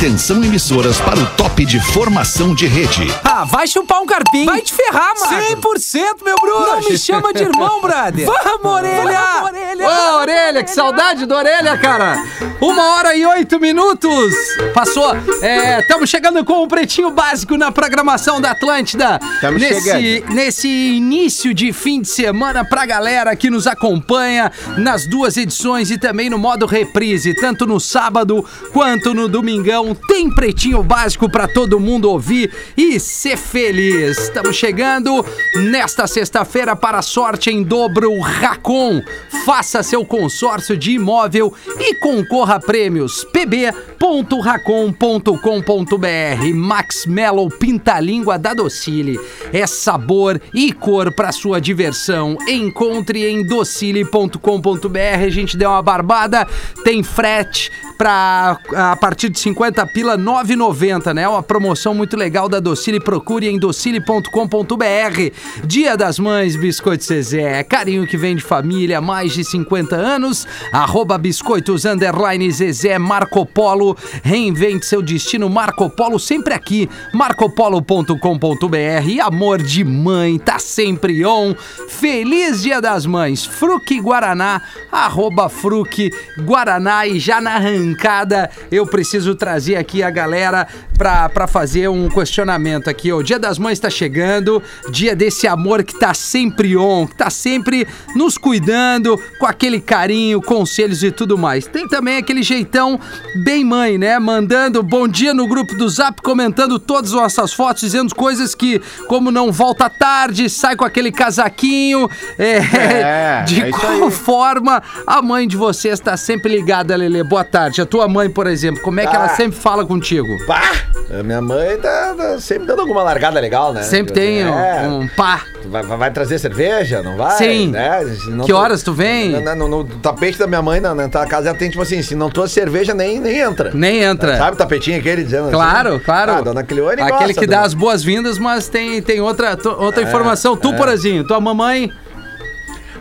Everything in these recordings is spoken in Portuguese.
Atenção emissoras para o de formação de rede. Ah, vai chupar um carpinho. Vai te ferrar, mano. 100% meu bruxo. Não me chama de irmão, brother. Vamos, orelha. Vamos, orelha. Ô, orelha, que saudade da orelha, cara. Uma hora e oito minutos. Passou. É, estamos chegando com o Pretinho Básico na programação da Atlântida. Tamo nesse, chegando. nesse início de fim de semana pra galera que nos acompanha nas duas edições e também no modo reprise, tanto no sábado quanto no domingão. Tem Pretinho Básico pra todo mundo ouvir e ser feliz. Estamos chegando nesta sexta-feira para a sorte em dobro Racon. Faça seu consórcio de imóvel e concorra a prêmios. pb.racon.com.br Max Mellow Pinta-Língua da Docile. É sabor e cor para sua diversão. Encontre em docile.com.br. A gente deu uma barbada. Tem frete para a partir de 50 pila 9,90, né? Uma promoção muito legal da Docile. Procure em docile.com.br. Dia das Mães, Biscoito Zezé. Carinho que vem de família mais de 50 anos. Arroba Biscoitos Underline Zezé Marco Polo. Reinvente seu destino. Marco Polo sempre aqui. marcopolo.com.br. Amor de mãe, tá sempre on. Feliz Dia das Mães. Fruque Guaraná. Arroba Fruque Guaraná. E já na arrancada eu preciso trazer aqui a galera pra, pra fazer um questionamento aqui. O Dia das Mães tá chegando. Dia desse amor que tá sempre on. Que tá sempre nos cuidando com aquele carinho, conselhos e tudo mais. Tem também aquele jeitão bem mãe, né? Mandando bom dia no grupo do Zap, comentando todas as nossas fotos, dizendo coisas que, como não volta tarde, sai com aquele casaquinho. É, É, de é qual forma a mãe de vocês está sempre ligada, Lelê? Boa tarde. A tua mãe, por exemplo, como é que ela Ah. sempre fala contigo? Pá! A minha mãe tá, tá sempre dando alguma largada legal, né? Sempre tem um, É. um pá. Vai, vai- trazer cerveja, não vai? Sim. Né? Que to- horas tu vem? No, no- no tapete da minha mãe, na, na casa, ela tem tipo assim: se não trouxe cerveja, nem, nem entra. Nem entra. Sabe o tapetinho aquele dizendo Claro, assim? claro. Ah, dona Cleone Aquele que dá as boas-vindas, mas tem, tem outra, to- outra É, informação. Tu, Porazinho, tua mamãe.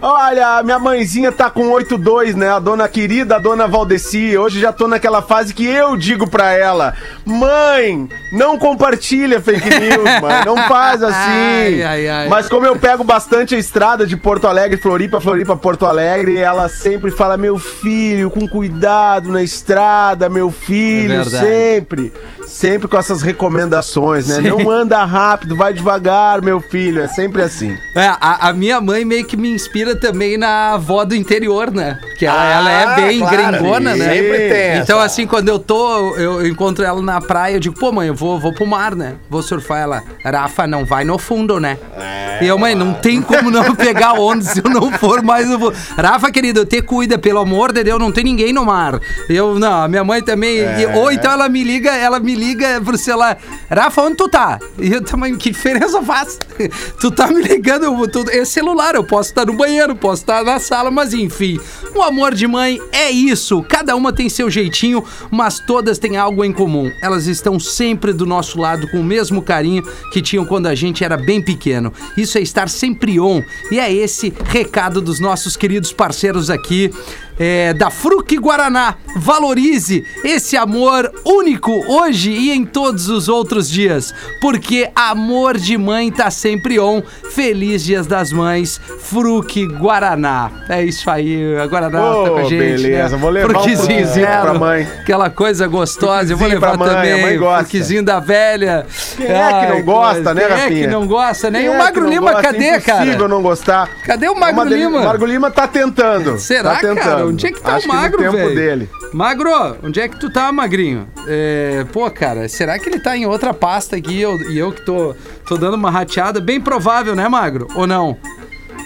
Olha, minha mãezinha tá com 8,2, né? A dona querida, a dona Valdeci. Hoje já tô naquela fase que eu digo pra ela: Mãe, não compartilha fake news, mãe. Não faz assim. Ai, ai, ai. Mas como eu pego bastante a estrada de Porto Alegre, Floripa, Floripa, Porto Alegre, ela sempre fala: Meu filho, com cuidado na estrada, meu filho. É sempre. Sempre com essas recomendações, né? Sim. Não anda rápido, vai devagar, meu filho. É sempre assim. É, a, a minha mãe meio que me inspira também na avó do interior, né? Porque ela, Ah, ela é bem claro. gringona, né? Sempre tem Então, assim, quando eu tô, eu, encontro ela na praia, eu digo, pô, mãe, eu vou, vou pro mar, né? Vou surfar ela. Rafa, não vai no fundo, né? É, e eu, mãe, não tem como não pegar onda se eu não for mais no fundo. Rafa, querido, te cuida, pelo amor de Deus, não tem ninguém no mar. Eu, não, a minha mãe também. e- É. ou então ela me liga, ela me liga pro celular. Rafa, onde tu tá? E eu também, que diferença faz? tu tá me ligando, eu, tu, é celular, eu posso estar no banheiro, estar na sala, mas enfim. O amor de mãe é isso. Cada uma tem seu jeitinho, mas todas têm algo em comum. Elas estão sempre do nosso lado com o mesmo carinho que tinham quando a gente era bem pequeno. Isso é estar sempre on. E é esse recado dos nossos queridos parceiros aqui. É, da Fruc Guaraná. Valorize esse amor único hoje e em todos os outros dias, porque amor de mãe tá sempre on. Feliz Dias das Mães, Fruc Guaraná. É isso aí, a Guaraná Ô, tá com a gente. beleza, né? vou levar um Fruquizinho fruquizinho zero, pra mãe. Aquela coisa gostosa, eu vou levar mãe, a também. Fruquizinho da velha. Quem é que não gosta, né, Quem é que Rafinha? não gosta, né? E o é Magro Lima, gosta? cadê, É impossível cara? não gostar. Cadê o É Magro Lima? O Magro Lima tá tentando. Será, tá tentando. cara? Onde é que tá Acho o magro, no tempo velho? dele. Magro, onde é que tu tá, magrinho? É, pô, cara, será que ele tá em outra pasta aqui e eu, e eu que tô, tô dando uma rateada? Bem provável, né, magro? Ou não?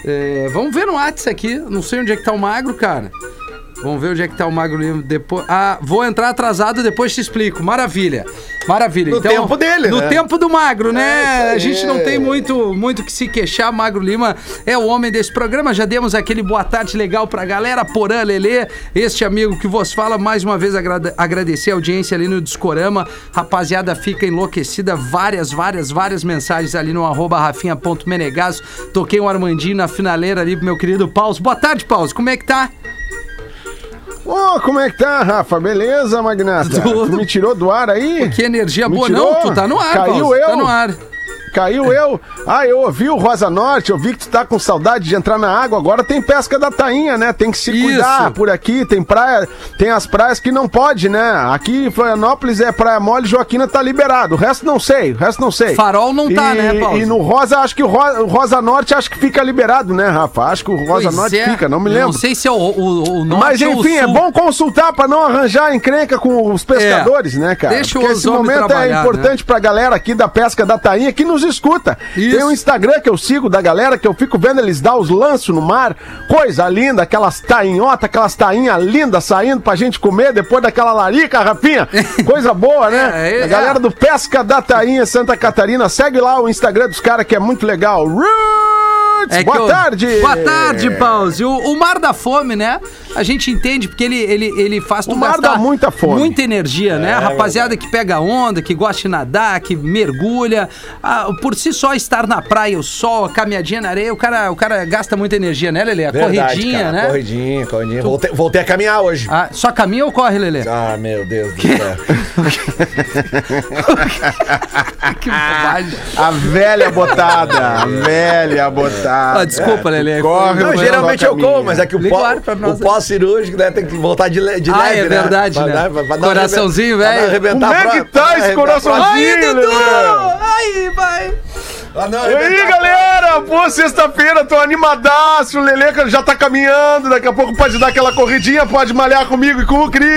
É, vamos ver no WhatsApp aqui. Não sei onde é que tá o magro, cara. Vamos ver onde é que tá o Magro Lima depois. Ah, vou entrar atrasado, depois te explico. Maravilha. Maravilha. No tempo dele, No né? tempo do Magro, né? É a gente não tem muito muito que se queixar. Magro Lima é o homem desse programa. Já demos aquele boa tarde legal pra galera. Porã, Lelê, este amigo que vos fala. Mais uma vez agrade- agradecer a audiência ali no Discorama. Rapaziada, fica enlouquecida. Várias, várias, várias mensagens ali no arroba rafinha.menegaso. Toquei um Armandinho na finaleira ali pro meu querido Paus. Boa tarde, Paus. Como é que tá? Ô, como é que tá, Rafa? Beleza, Magnata? Tudo. Tu me tirou do ar aí? Que energia boa. Não, tu tá no ar, Caiu Paulo. eu? Tá no ar. Caiu eu. Ah, eu ouvi o Rosa Norte, eu vi que tu tá com saudade de entrar na água. Agora tem pesca da tainha, né? Tem que se Isso. cuidar por aqui. Tem praia, tem as praias que não pode, né? Aqui em Florianópolis é praia mole, Joaquina tá liberado. O resto não sei, o resto não sei. Farol não tá, E- né, Paulo? E no Rosa, acho que o Rosa, o Rosa Norte acho que fica liberado, né, Rafa? Acho que o Rosa Pois Norte é. fica, não me lembro. Não sei se é o, o, o norte Mas o enfim, é bom consultar pra não arranjar encrenca com os pescadores, né, cara? Deixa Porque os esse momento trabalhar, né? é importante pra galera aqui da pesca da tainha que nos escuta. Isso. Tem um Instagram que eu sigo da galera que eu fico vendo eles dar os lanços no mar. Coisa linda, aquelas tainhotas, aquelas tainhas lindas saindo pra gente comer depois daquela larica, Rafinha. Coisa boa, né? É, é, A galera do Pesca da Tainha Santa Catarina. Segue lá o Instagram dos caras que é muito legal. É Boa eu- tarde! Boa tarde, Pause. O, o Mar da Fome, né? A gente entende porque ele, ele, ele faz tu O mar dá muita fome. Muita energia, né? A rapaziada que pega onda, que gosta de nadar, que mergulha. ah, por si só estar na praia, o sol, a caminhadinha na areia, o cara, o cara gasta muita energia, né, Lelê? A Verdade, corridinha, cara, né? Corridinha, corridinha. Voltei, voltei a caminhar hoje. Ah, só caminha ou corre, Lelê? Ah, meu Deus do céu. que bobagem. A velha botada, a velha botada. Ah, desculpa, Lelê. Corre, Não, Não, geralmente eu como, mas é que o pó- ar pra nós o pós-cirúrgico né, tem que voltar de, le- de Ah, leve, é né? verdade, né? dar- pra- Coraçãozinho, velho. Como é que tá esse coraçãozinho? Aí, Lelê. Dudu! Aí, vai! Ah, não, E aí, galera? Pô, sexta-feira, tô animadaço. O Lelê já tá caminhando. Daqui a pouco pode dar aquela corridinha, pode malhar comigo e com o Cris.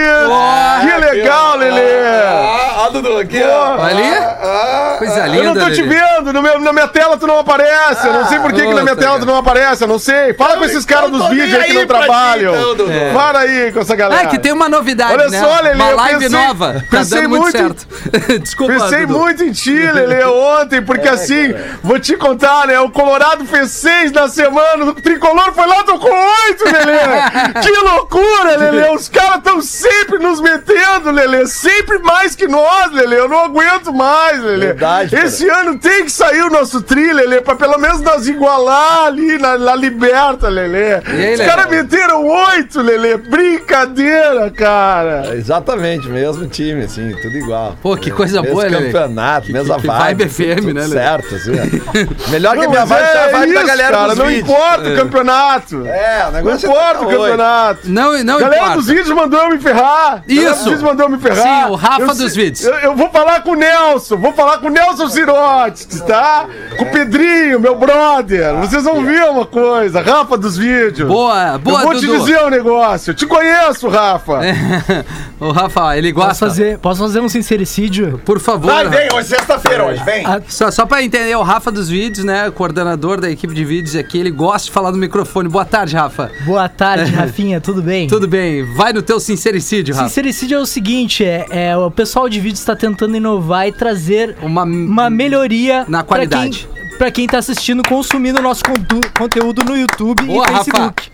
que legal, Lelê. Ah, ah, Dudu, aqui, ó. Ali? Ah, Coisa Eu linda, não tô te Lelê. vendo, no meu- na minha tela tu não aparece. Eu não sei por que, que na minha tela tu não aparece, eu não sei. Fala com esses caras então dos vídeos aí que não ti, trabalham. então, Dudu. É. Fala aí com essa galera. Ah, que tem uma novidade, Olha né? só, Lelê, Uma eu live pensei- nova. Tá pensei dando muito, muito em- certo. Desculpa, Pensei Dudu. muito em ti, Lelê, ontem, porque assim, vou te contar, né? O Colorado fez seis na semana, o Tricolor foi lá e tocou oito, Lelê! que loucura, Lelê! Os caras estão sempre nos metendo, Lelê! Sempre mais que nós, Lelê! Eu não aguento mais, Lelê! Verdade, cara. Esse ano tem que sair o nosso tri, Lelê, pra pelo menos nós igualar ali na, na Liberta, Lelê! aí, Os caras meteram oito, Lelê! Brincadeira, cara! Exatamente, mesmo time, assim, tudo igual. Pô, que coisa mesmo boa, Lelê. campeonato, mesma que vibe. vibe FM, tudo né, Lelê? Certo, assim. Melhor que a Não, minha vibe é a vibe da galera cara, dos não vídeos. importa o campeonato! É, o Não negócio importa o é campeonato! Não, não Galera importa. dos vídeos mandou eu me ferrar! Galera Isso. dos vídeos mandou eu me ferrar! Sim, o Rafa Eu dos vídeos. Eu, eu vou falar com o Nelson, vou falar com o Nelson Sirotes, tá? Com o Pedrinho, meu brother! Vocês vão ver uma coisa, Rafa dos vídeos! Boa, boa, Eu vou te Dudu. dizer um negócio, eu te conheço, Rafa! o Rafa, ele Posso gosta. fazer, posso fazer um sincericídio? Por favor. Vai, vem, hoje é sexta-feira, hoje, vem. Só, só pra entender, o Rafa dos vídeos, né? Coordenador da equipe de vídeos aqui, ele gosta de falar no microfone. Boa tarde, Rafa. Boa tarde, Rafinha, tudo bem? Tudo bem? Vai no teu sincericídio, Rafa. Sincericídio é o seguinte, é, é, o pessoal de vídeos está tentando inovar e trazer Uma, uma melhoria Na qualidade. quem, pra quem tá assistindo, consumindo o nosso conteúdo no YouTube Boa, e Rafa. Facebook.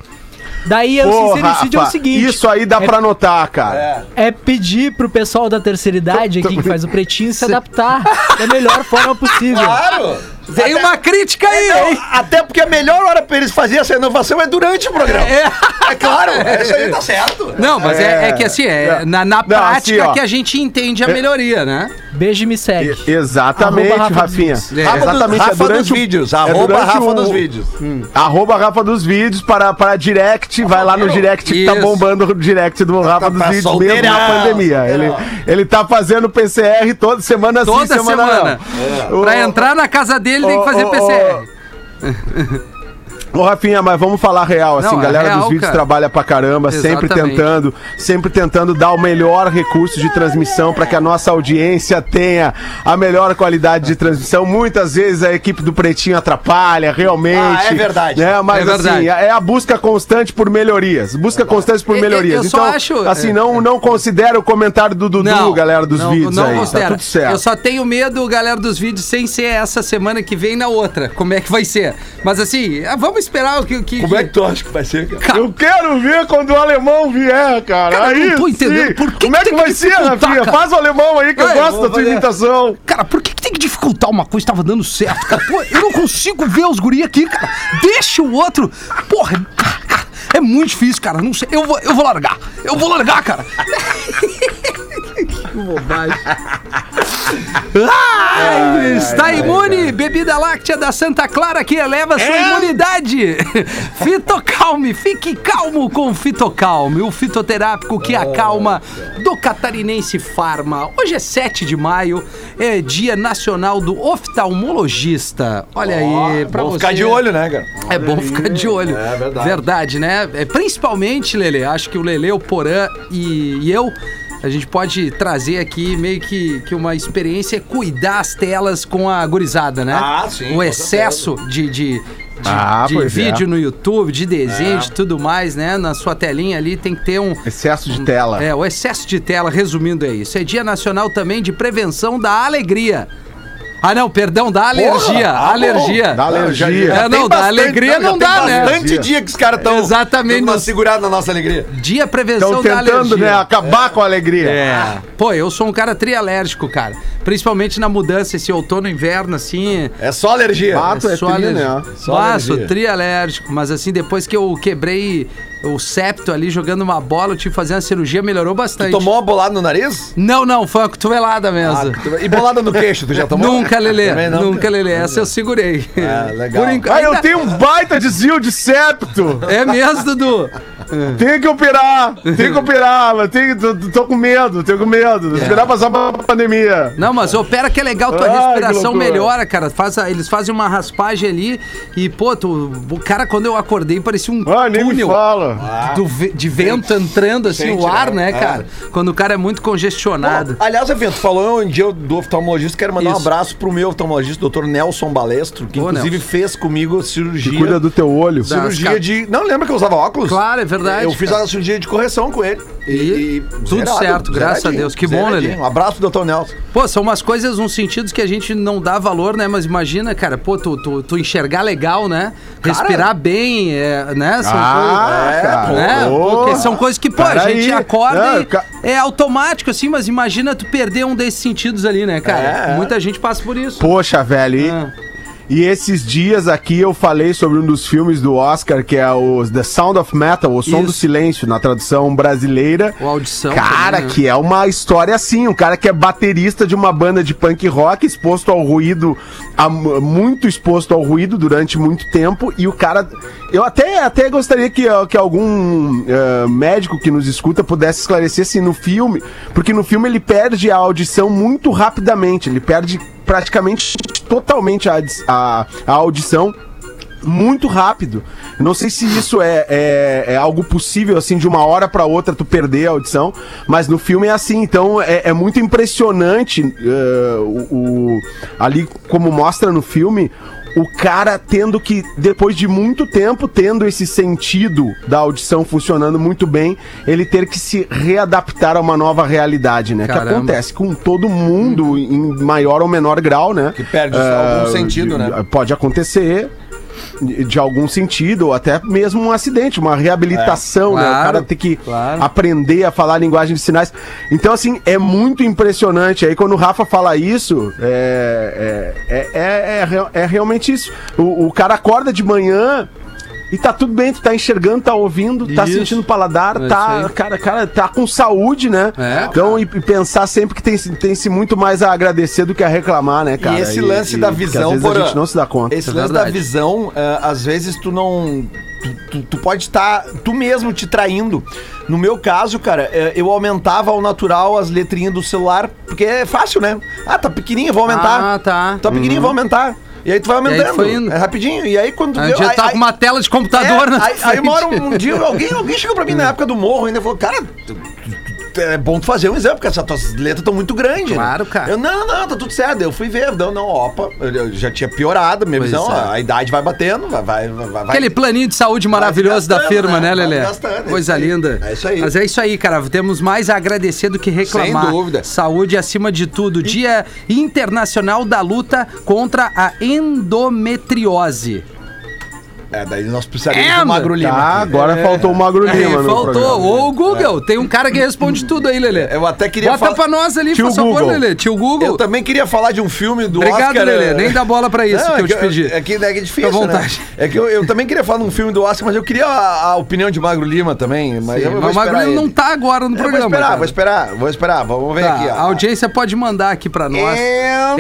Daí o Pô, sincericídio é o Rafa, seguinte: Isso aí dá pra anotar, cara. é pedir pro pessoal da terceira idade aqui que faz o pretinho se adaptar da melhor forma possível. Claro! Tem uma crítica aí, hein? até porque a melhor hora pra eles fazerem essa inovação é durante o programa. É. É claro, isso aí tá certo. Não, mas é, É. é que assim, é Não. na, na Não, prática assim, que a gente entende a melhoria, né? Beijo e me segue. E- Exatamente, Rafa Rafinha. dos Vídeos. Rafa, do- Exatamente, Rafa é durante dos o- vídeos, é arroba Rafa o- dos vídeos. Arroba Rafa dos Vídeos para, para direct, vai lá no direct que tá Isso. bombando o direct do Rafa dos tá Vídeos mesmo solteirão, na pandemia. Ele, ele tá fazendo PCR toda semana Toda sim, semana, semana. não. Pra entrar na casa dele tem que fazer PCR. Ô, Rafinha, mas vamos falar real, assim, Não, é galera real, dos vídeos cara. trabalha pra caramba, sempre Exatamente. tentando, sempre tentando dar o melhor recurso de transmissão para que a nossa audiência tenha a melhor qualidade de transmissão. Muitas vezes a equipe do Pretinho atrapalha, realmente. Ah, é verdade. Né? Mas É verdade. assim, é a busca constante por melhorias. Busca constante por Eu- melhorias. eu só então, acho- assim, é. não, não considera o comentário do Dudu, galera dos não, vídeos não aí. considera. Tá tudo certo. Eu só tenho medo, galera dos vídeos, sem ser essa semana que vem na outra. Como é que vai ser? Mas assim, ah, vamos esperar o que. que Como é que tu acha que vai ser, cara? Eu quero ver quando o alemão vier, cara. Cara, eu aí não tô entendendo por que Como é que que vai que ser, Rafinha? Faz o alemão aí que eu Vai, gosto eu da tua fazer. imitação. Cara, por que, que tem que dificultar uma coisa que tava dando certo, cara? Pô, eu não consigo ver os guri aqui, cara. Deixa o outro. Porra, cara, É muito difícil, cara. Não sei. Eu vou, eu vou largar. Eu vou largar, cara. que bobagem. Ai, está imune? Bebida láctea da Santa Clara que eleva sua imunidade. Fitocalme, fique calmo com Fitocalme, o fitoterápico que acalma do catarinense Farma. Hoje é 7 de maio, é Dia Nacional do Oftalmologista. Olha aí, pra Vamos você. ficar de olho, né, cara? É bom ficar de olho. É verdade. Verdade, né? É, principalmente, Lele, acho que o Lele, o Porã e, e eu, a gente pode trazer aqui meio que, que uma experiência é cuidar as telas com a gurizada, né? Ah, sim, O excesso de, de, de, Ah, de é. vídeo no YouTube, de desenho, de tudo mais, né? Na sua telinha ali tem que ter um, Excesso de tela. é, o excesso de tela, resumindo é isso. É Dia Nacional também de Prevenção da Alegria. Ah, não, perdão, da alergia. Ah, bom. alergia. Da alergia. É, não, da bastante- alegria não já dá, né? bastante dia que os caras estão Exatamente, nós- segurados na nossa alegria. Dia Prevenção Estão da tentando, Alergia. né, acabar com a alegria. É. Pô, eu sou um cara trialérgico, cara. Principalmente na mudança, esse outono, inverno, assim. É só alergia. Mato é só tri, alergia. né? Só alergia. sou trialérgico. Mas assim, depois que eu quebrei o septo ali jogando uma bola, eu tive que fazer uma cirurgia, melhorou bastante. Tomou uma bolada no nariz? Não, não, foi uma cotovelada mesmo. Ah, tu- e bolada no queixo, tu já tomou? Nunca, Lelê. Nunca. Lelê. Essa eu segurei. Ah, legal. Por enquanto. Ah, eu tenho um baita desvio de septo. É mesmo, Dudu? Tenho que operar, tenho que operar, mas tenho, tô, tô com medo, tenho com medo. Esperar passar pra pandemia. Não, mas opera que é legal, tua Ai, respiração melhora, cara. Faz a- eles fazem uma raspagem ali e, pô, tu, o cara, quando eu acordei, parecia um Ah, nem me túnel fala. do de vento entrando, assim, Sente, o ar, né? né, cara? Quando o cara é muito congestionado. Aliás, Evento, falou um dia do oftalmologista, quero mandar um Isso. abraço pro meu oftalmologista, doutor Nelson Balestro, que Ô, inclusive Nelson. fez comigo cirurgia. Cuida do teu olho. Cirurgia Cara- de. Não, lembra que eu usava óculos? Claro, é verdade, Eu fiz cara. a cirurgia de correção com ele. E tudo certo, graças a Deus. Que bom. Lelê. Um abraço doutor Nelson. Pô, são umas coisas, uns sentidos que a gente não dá valor, né? Mas imagina, cara, pô, tu, tu, tu enxergar legal, né? Respirar bem, é, né? Ah, É, cara. coisas, né? Porque são coisas que, pô, a gente acorda Não, e ca- é automático, assim, mas imagina tu perder um desses sentidos ali, né, cara? É, é. Muita gente passa por isso. Poxa, velho. E, Ah. E esses dias aqui eu falei sobre um dos filmes do Oscar, que é o The Sound of Metal, o Som Isso. do Silêncio, na tradução brasileira. O audição. Cara, também, né? que é uma história assim, um cara que é baterista de uma banda de punk rock, exposto ao ruído, a- muito exposto ao ruído durante muito tempo, e o cara. Eu até, até gostaria que, que algum eh, médico que nos escuta pudesse esclarecer se no filme, porque no filme ele perde a audição muito rapidamente, ele perde praticamente totalmente a, a, a audição muito rápido. Não sei se isso é, é, é algo possível, assim, de uma hora pra outra tu perder a audição, mas no filme é assim. Então é, é muito impressionante eh, o, o- ali, como mostra no filme, o cara tendo que, depois de muito tempo, tendo esse sentido da audição funcionando muito bem, ele ter que se readaptar a uma nova realidade, né? Caramba. Que acontece com todo mundo em maior ou menor grau, né? Que perde algum Ah, sentido, né? Pode acontecer de algum sentido, ou até mesmo um acidente, uma reabilitação, É, né? O claro, cara tem que claro. aprender a falar a linguagem de sinais. Então, assim, é muito impressionante. Aí, quando o Rafa fala isso, é, é, é, é, é é realmente isso. O, o cara acorda de manhã. E tá tudo bem, tu tá enxergando, tá ouvindo, tá Isso. sentindo paladar, É tá, cara, cara, tá com saúde, né? É, então, e, e pensar sempre que tem, tem se muito mais a agradecer do que a reclamar, né, cara? e esse lance da porque visão, às vezes a gente não se dá conta. Esse É lance da verdade. visão, ah, às vezes tu não. Tu, tu- tu pode estar tu mesmo te traindo. No meu caso, cara, eh, eu aumentava ao natural as letrinhas do celular, porque é fácil, né? Ah, tá pequenininho, vou aumentar. Ah, tá. Tá pequenininho, vou aumentar. E aí tu vai aí aumentando. É rapidinho. E aí quando tu A vê. aí- tá aí- com uma tela de computador é, na aí, aí hora, um, um dia, alguém, alguém chegou pra mim na época do morro ainda e falou, cara, tu- é bom tu fazer um exame, porque essas tuas letras estão muito grandes. né?" Claro, cara. Eu, não, não, tá tudo certo. Eu fui ver, não, não, opa, eu já tinha piorado minha Pois visão, é. a, idade vai batendo, vai, vai, vai. Aquele planinho de saúde maravilhoso da firma, né, né? Lelé? gastando, é Coisa linda. É isso aí. Mas é isso aí, cara. Temos mais a agradecer do que reclamar. Sem dúvida. Saúde acima de tudo. Dia Internacional da Luta contra a Endometriose. É, daí nós precisaríamos And. do Magro Lima. Tá, agora faltou o Magro É, Lima no faltou. Ou o Google. Tem um cara que responde tudo aí, Lelê. Eu até queria Bota falar- pra nós ali, Tio por favor, Google. Lelê. Tio Google. Eu também queria falar de um filme do Obrigado, Oscar. Lelê. eh, Nem dá bola pra isso Não, que é eu te pedi. É que, é que é difícil, Fica à vontade. né? É que eu, eu também queria falar de um filme do Oscar, mas eu queria a, a opinião de Magro Lima também. Mas eu vou Mas o Magro Lima não tá agora no Eu programa. Vou esperar, cara. vou esperar, vou esperar. Vamos ver Tá, aqui, ó. a audiência pode mandar aqui pra nós. And-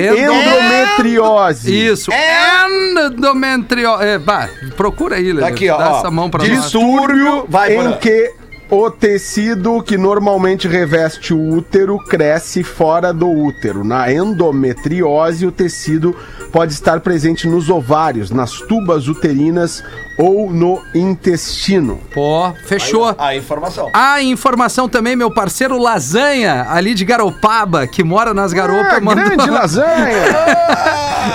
Endometriose. Isso. Endometriose. É, bah, procura aí, Lelê. Tá aqui, ó. Dá ó. essa mão pra nós. Distúrbio. Vai, em que o tecido que normalmente reveste o útero cresce fora do útero. Na endometriose, o tecido pode estar presente nos ovários, nas tubas uterinas ou no intestino. Pô, fechou. A informação. A informação também, meu parceiro Lasanha, ali de Garopaba, que mora nas garopas, Ah, grande lasanha!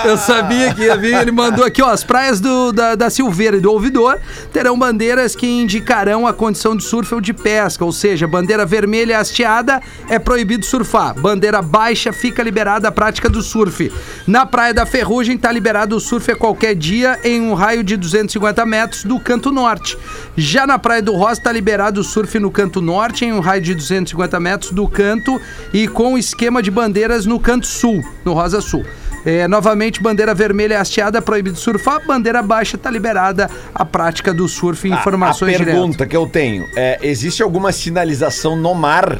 Eu sabia que ia vir. Ele mandou aqui, ó. As praias do, da, da Silveira e do Ouvidor terão bandeiras que indicarão a condição de surf ou de pesca. Ou seja, bandeira vermelha hasteada é proibido surfar. Bandeira baixa fica liberada a prática do surf. Na Praia da Ferrugem tá liberado o surf a qualquer dia em um raio de 250 metros do canto norte. Já na Praia do Rosa tá liberado o surf no canto norte em um raio de 250 metros do canto e com esquema de bandeiras no canto sul, no Rosa Sul. É, novamente, bandeira vermelha hasteada, proibido surfar. Bandeira baixa, tá liberada a prática do surf. Informações a diretas. pergunta que eu tenho é: existe alguma sinalização no mar?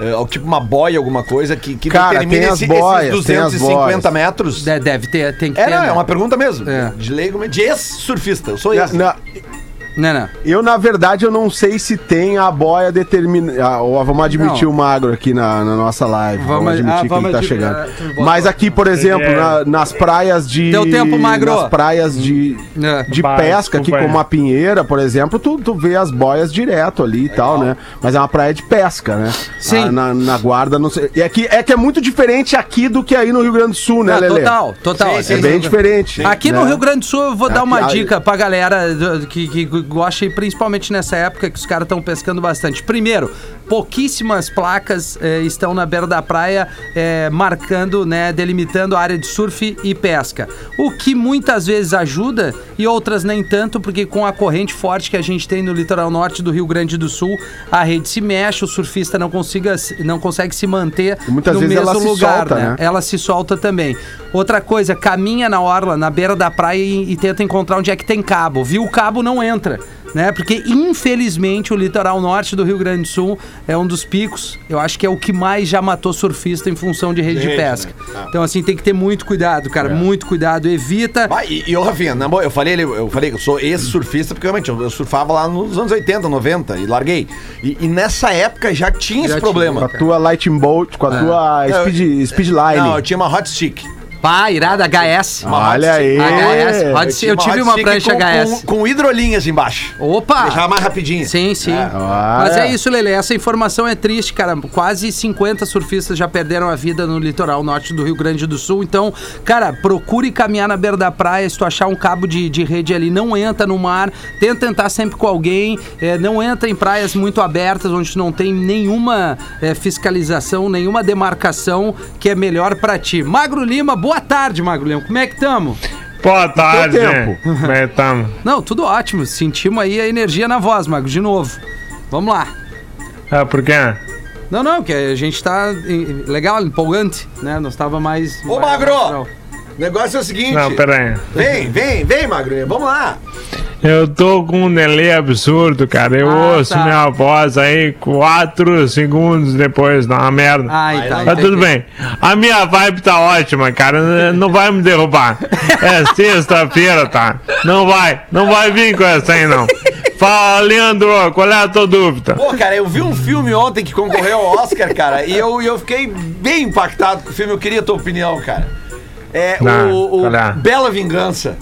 É, tipo uma boia, alguma coisa que, que Cara, tem as boias, esses tem as 250 boias. metros? De- Deve ter, tem que É, ter. não, né? é uma pergunta mesmo. É. De leigo, de ex-surfista. Eu sou ex. na- Não, não. eu, na verdade, eu não sei se tem a boia determinada. Ou vamos admitir Não. o magro aqui na, na nossa live. Vamos, Vamos- admitir ah, que vamos ele tá admi- chegando. ah, Mas aqui, por exemplo, É. na- nas praias de. Deu tempo, magro. Nas praias de, É. de pesca, aqui aí. como a Pinheira, por exemplo, tu, tu vê as boias direto ali e tal, né? Mas é uma praia de pesca, né? Sim. Ah, Na, na guarda, não sei. E aqui, é que é muito diferente aqui do que aí no Rio Grande do Sul, né, Ah, Lelê? total, total. Sim, sim, É bem dúvida. diferente. Aqui no né? Rio Grande do Sul, eu vou dar uma Aqui- dica pra galera que, que gosta, e principalmente nessa época que os caras estão pescando bastante. Primeiro, pouquíssimas placas eh, estão na beira da praia eh, marcando, né, delimitando a área de surf e pesca. O que muitas vezes ajuda e outras nem tanto, porque com a corrente forte que a gente tem no litoral norte do Rio Grande do Sul, a rede se mexe, o surfista não, consiga, se- não consegue se manter E muitas no vezes mesmo ela se lugar, solta, né? né? ela se solta também. Outra coisa, caminha na orla, na beira da praia e, e tenta encontrar onde é que tem cabo. Viu o cabo, não entra. Né? Porque, infelizmente, o litoral norte do Rio Grande do Sul é um dos picos. Eu acho que é o que mais já matou surfista em função de rede de, rede, pesca. né? Ah. Então, assim, tem que ter muito cuidado, cara. Muito cuidado. Evita. Ah, e, e ô, Rafinha, na boa, eu falei, ali, eu falei que eu sou ex-surfista, porque realmente eu, eu surfava lá nos anos 80, 90 e larguei. E, e nessa época já tinha esse tinha, problema. Com a tua Lightning Bolt, com a tua É. speed, Speedline. Não, eu tinha uma hot stick. Pá, irada HS. Olha aí. HS. Pode Eu ser, eu tive uma prancha com, HS. Com, com hidrolinhas embaixo. Opa! Deixava mais rapidinho. Sim, sim. Ah, Mas é. é isso, Lele. Essa informação é triste, cara. Quase 50 surfistas já perderam a vida no litoral norte do Rio Grande do Sul. Então, cara, procure caminhar na beira da praia. Se tu achar um cabo de, de rede ali, não entra no mar. Tenta entrar sempre com alguém. É, não entra em praias muito abertas, onde não tem nenhuma é, fiscalização, nenhuma demarcação que é melhor pra ti. Magro Lima, boa tarde, Magro Lima. Como é que tamo? Boa tarde. Como é que tamo? Não, tudo ótimo. Sentimos aí a energia na voz, Magro, de novo. Vamos lá. Ah, por quê? Não, não, que a gente tá legal, empolgante, né? Nós tava mais. Ô, Magro! mais- O negócio é o seguinte. Não, pera aí. Vem, vem, vem, Magrinho. Vamos lá. Eu tô com um delay absurdo, cara. Eu Ah, ouço tá. minha voz aí quatro segundos depois, dá uma merda. Ai, tá. Tá tudo bem. A minha vibe tá ótima, cara. Não vai me derrubar. É sexta-feira, tá? Não vai. Não vai vir com essa aí, não. Fala, Leandro, qual é a tua dúvida? Pô, cara, eu vi um filme ontem que concorreu ao Oscar, cara, e eu, e eu fiquei bem impactado com o filme. Eu queria a tua opinião, cara. É Não, o, o é? Bela Vingança.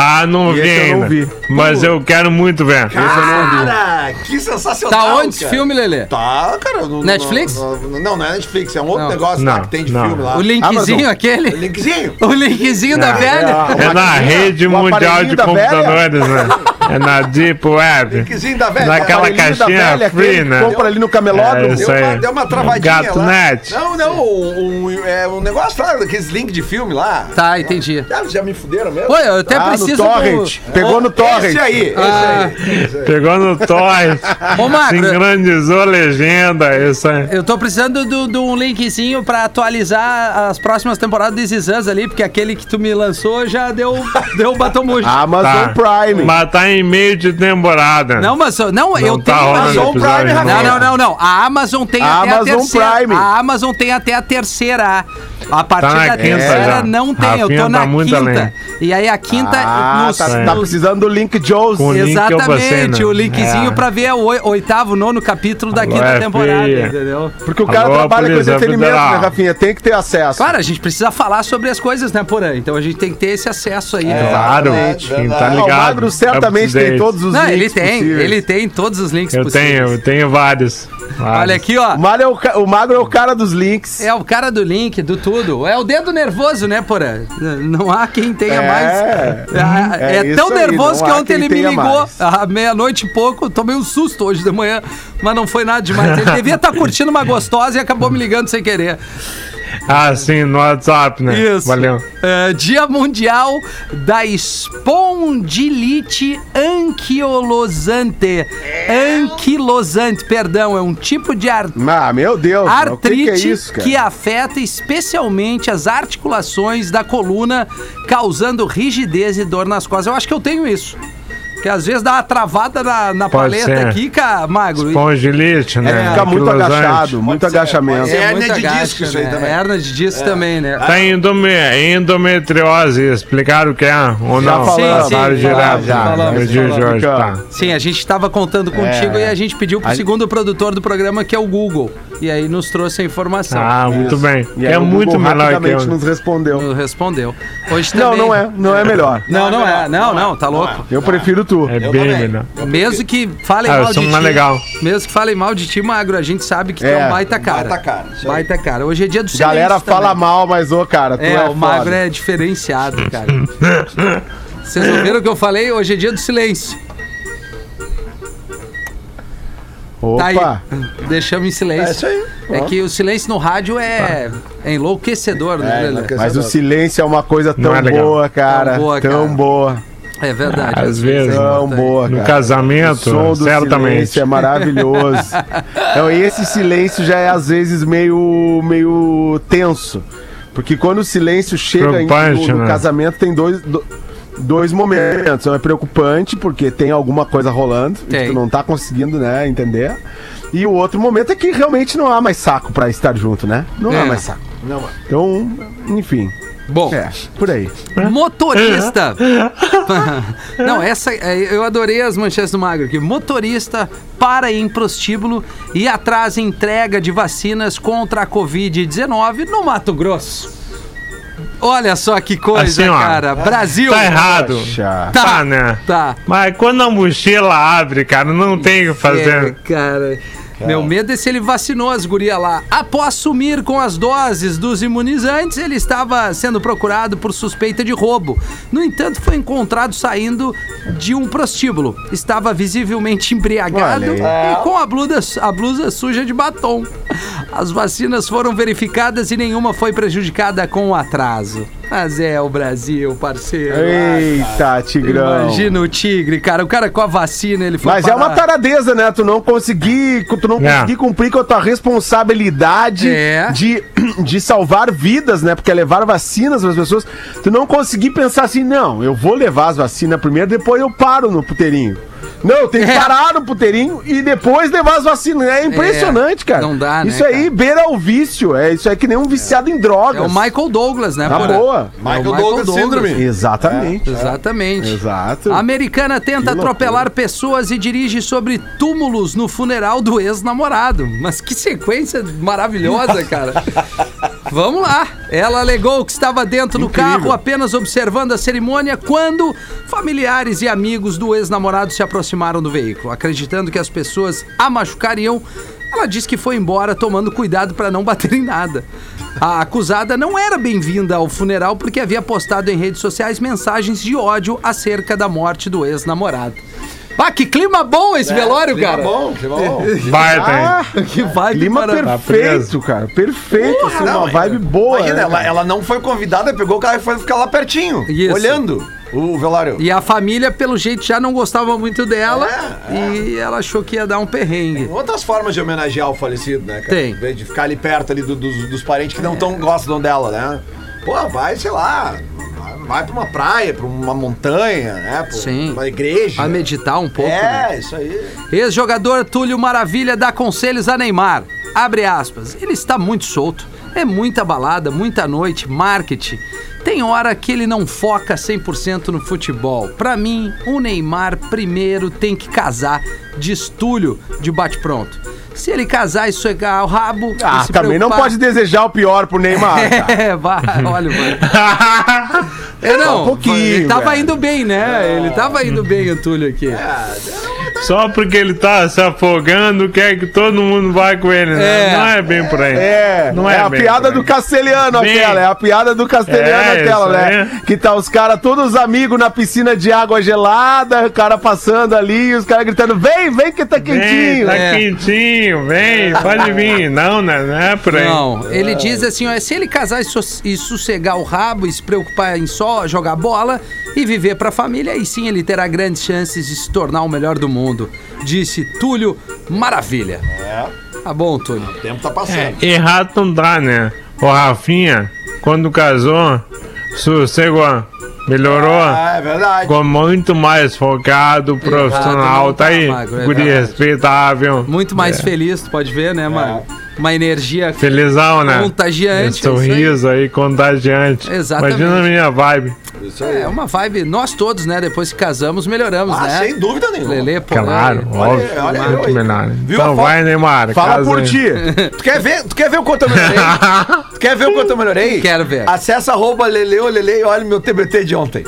Ah, não E vi eu não ainda. vi. Mas eu quero muito ver. Cara, que sensacional. Tá onde esse filme, Lelê? Tá, cara. no- Netflix? no- no- não, não é Netflix, é um outro Não. negócio lá Não, que tem de não. filme lá. O linkzinho Amazon. aquele? Linkzinho. O linkzinho da Não. velha? a É na rede o mundial de computadores, né? É na Deep Web. Linkzinho da velha. Naquela caixinha velha, free, né? Compra ali no camelódromo. É, isso Deu uma, aí. deu uma travadinha Gato lá. Net. Não, não, um, um, é, um negócio lá, daqueles links de filme lá. Tá, entendi. Já, já me fuderam mesmo? Pô, eu até Ah, no preciso. do- torrent. Pegou no torrent. Esse aí, esse Ah. aí. esse aí. Pegou no torrent. Ô, Magro. Sincronizou a legenda. Isso aí. Eu tô precisando de um linkzinho pra atualizar as próximas temporadas de Us ali, porque aquele que tu me lançou já deu, deu batom. Amazon Prime. Mas tá em meio de temporada. Não, mas não, eu Não tá tenho. Amazon Prime. Não, não, não, não. A Amazon tem A até a Amazon terceira. Prime. A Amazon tem até a terceira. A partir Tá da quinta terceira já. não tem. eu Rafinha tô na tá quinta. além. E aí a quinta. Ah, nos- tá, É. tá nos- precisando do link Jones. Com- o eu Exatamente, né? o linkzinho É. pra ver o oi- oitavo, nono capítulo da Alô, quinta FI. temporada, entendeu? Porque o cara Alô, trabalha com entretenimento, né, Rafinha? Tem que ter acesso. Claro, a gente precisa falar sobre as coisas, né, Porã? Então a gente tem que ter esse acesso aí. né? Claro, Verdade, quem tá. Ah, ligado. o Magro certamente tem todos os Não, links ele tem, possíveis. ele tem todos os links Eu possíveis. tenho, eu tenho vários. vários. Olha aqui, ó. O, Magro é o, o Magro é o cara dos links. É o cara do link, do tudo. É o dedo nervoso, né, Porã? Não há quem tenha É. mais. É, É é isso tão aí, nervoso não que ontem ele me ligou à meia-noite e pouco. Tomei um susto hoje de manhã, mas não foi nada demais. Ele devia estar curtindo uma gostosa e acabou me ligando sem querer. Ah, sim, no WhatsApp, né? Isso. Valeu. É, Dia Mundial da Espondilite Anquilosante. Anquilosante, perdão, é um tipo de ar Ah, meu Deus. o que, artrite que é isso, cara? que afeta especialmente as articulações da coluna, causando rigidez e dor nas costas. Eu acho que eu tenho isso. Que às vezes dá uma travada na, na Pode paleta ser. aqui, cara, magro. Espongilite, né? É, fica muito agachado, muito Pode ser, agachamento. hérnia muito de agacha, disco isso aí né? também. Hernia de disco também, né? Tem endome- endometriose, explicaram o que é ou Já não? falamos, sim, sim, direto, falamos, já, hoje, tá. Sim, a gente estava contando contigo É. e a gente pediu pro A- segundo produtor do programa, que é o Google. E aí nos trouxe a informação. Ah, muito bem. E aí É o muito Google melhor que eu. nos respondeu. Nos Respondeu. Hoje Não, também... não é. Não é melhor. Não, não é. Não, não, tá louco. Eu prefiro tu. É bem também. melhor. Mesmo que falem Ah, eu mal de mais ti. legal. Mesmo que falem mal de ti, magro, a gente sabe que tu é É, um baita cara. baita cara. Baita cara. Hoje é dia do silêncio Galera fala também. mal, mas, ô, cara, tu é, É, o magro foda. é diferenciado, cara. Vocês ouviram o que eu falei? Hoje é dia do silêncio. Tá aí. Opa. Deixamos em silêncio. É isso aí. É que o silêncio no rádio é, é enlouquecedor, né, É, enlouquecedor. Mas o silêncio é uma coisa tão é legal. boa, cara. Tão boa, Tão cara. boa. É verdade. Às vezes, Tão importante. boa, No cara. casamento, O som do certamente. silêncio é maravilhoso. então, esse silêncio já é às vezes meio, meio tenso. Porque quando o silêncio chega em- no, no né? casamento, tem dois, do- dois momentos. Um é preocupante, porque tem alguma coisa rolando e Tem. tu não tá conseguindo né, entender. E o outro momento é que realmente não há mais saco pra estar junto, né? Não É. há mais saco. Não. Então, enfim. Bom, É, por aí. motorista. Não, essa. é, Eu adorei as manchetes do Magro aqui. Motorista para em prostíbulo e atrasa entrega de vacinas contra a Covid-19 no Mato Grosso. Olha só que coisa, Assim, ó, cara. Brasil. Tá errado. Poxa. Tá, Tá, né? Tá. Mas quando a mochila abre, cara, não tem o que É, fazer. cara. Meu medo é se ele vacinou as gurias lá. Após sumir com as doses dos imunizantes, ele estava sendo procurado por suspeita de roubo. No entanto, foi encontrado saindo de um prostíbulo. Estava visivelmente embriagado Olha e com a blusa, a blusa suja de batom. As vacinas foram verificadas e nenhuma foi prejudicada com o atraso. Mas é o Brasil, parceiro. Eita, Tigrão. Imagina o tigre, cara. O cara com a vacina, ele foi Mas é uma parar- taradeza, né? Tu não conseguir, tu não É. conseguir cumprir com a tua responsabilidade É. de, de salvar vidas, né? Porque é levar vacinas para as pessoas. Tu não conseguir pensar assim, não, eu vou levar as vacinas primeiro, depois eu paro no puteirinho. Não, tenho que É. parar no puteirinho e depois levar as vacinas. É impressionante, cara. não dá, né, Isso aí cara? beira o vício. É isso aí que nem um viciado em drogas. É o Michael Douglas, né? Na boa. É o Michael Douglas Síndrome. Exatamente. Exatamente. Exato. A americana tenta Que atropelar pessoas e dirige sobre túmulos no funeral do ex-namorado. Mas que sequência maravilhosa, cara. Vamos lá. Ela alegou que estava dentro do Incrível. carro apenas observando a cerimônia quando familiares e amigos do ex-namorado se aproximaram do veículo. Acreditando que as pessoas a machucariam, ela disse que foi embora tomando cuidado para não bater em nada. A acusada não era bem-vinda ao funeral porque havia postado em redes sociais mensagens de ódio acerca da morte do ex-namorado. Ah, que clima bom esse velório, Clima cara. bom, clima bom. Baita, hein? Ah, Que vibe clima maravilhoso. perfeito, cara. Perfeito, assim, Não, uma vibe boa. Imagina, né, ela, cara? ela não foi convidada, pegou o carro e foi ficar lá pertinho, Isso. olhando o velório. E a família, pelo jeito, já não gostava muito dela e ela achou que ia dar um perrengue. Tem outras formas de homenagear o falecido, né, cara? Tem. Em vez de ficar ali perto ali do- dos, dos parentes que não tão gostam dela, né? Pô, vai, sei lá, vai pra uma praia, pra uma montanha, né? Pra Sim. uma igreja. Vai meditar um pouco. né? É, isso aí. Ex-jogador Túlio Maravilha dá conselhos a Neymar. Abre aspas. Ele está muito solto. É muita balada, muita noite, marketing. Tem hora que ele não foca 100% no futebol. Pra mim, o Neymar primeiro tem que casar, diz Túlio, de bate-pronto. Se ele casar e suegar o rabo. Ah, também não preocupar- pode desejar o pior pro Neymar. É, vai, olha, mano. É, não, um pouquinho, ele tava velho. indo bem, né? Ele tava indo bem, o Túlio aqui. Só porque ele tá se afogando, quer que todo mundo vá com ele, né? É. Não é bem por aí. É, Não é, é a piada do castelhano Bem- aquela, é a piada do castelhano É, aquela, né? aí. Que tá os caras todos amigos na piscina de água gelada, o cara passando ali, os caras gritando, vem, vem que tá Vem, quentinho. tá É. quentinho, vem, pode vir. Não, né? Não é por aí. Não, ele diz assim, ó, se ele casar e, so- e sossegar o rabo e se preocupar em só jogar bola e viver pra família, aí sim ele terá grandes chances de se tornar o melhor do mundo, disse Túlio Maravilha. É, Tá bom, Túlio. o tempo tá É, passando. errado não dá, né? O Rafinha, quando casou, sossegou, melhorou. Ah, é verdade. Ficou muito mais focado, profissional, não tá tá, aí. Magro, é Guri respeitável. Muito mais feliz, tu pode ver, né, mano? Uma energia Felizão, né? Contagiante, Esse sorriso aí, contagiante. Exatamente. Imagina a minha vibe. Isso aí. É uma vibe, nós todos, né, depois que casamos, melhoramos, Ah, né? sem dúvida nenhuma. Lelê, pô, Claro, é- óbvio. olha eu muito aí. melhor. Viu a Então foto? vai, Neymar. Fala casa por ti. Tu quer ver, tu quer ver o quanto eu melhorei? tu quer ver o quanto eu melhorei? Quero ver. Acessa arroba Lele e olha meu TBT de ontem.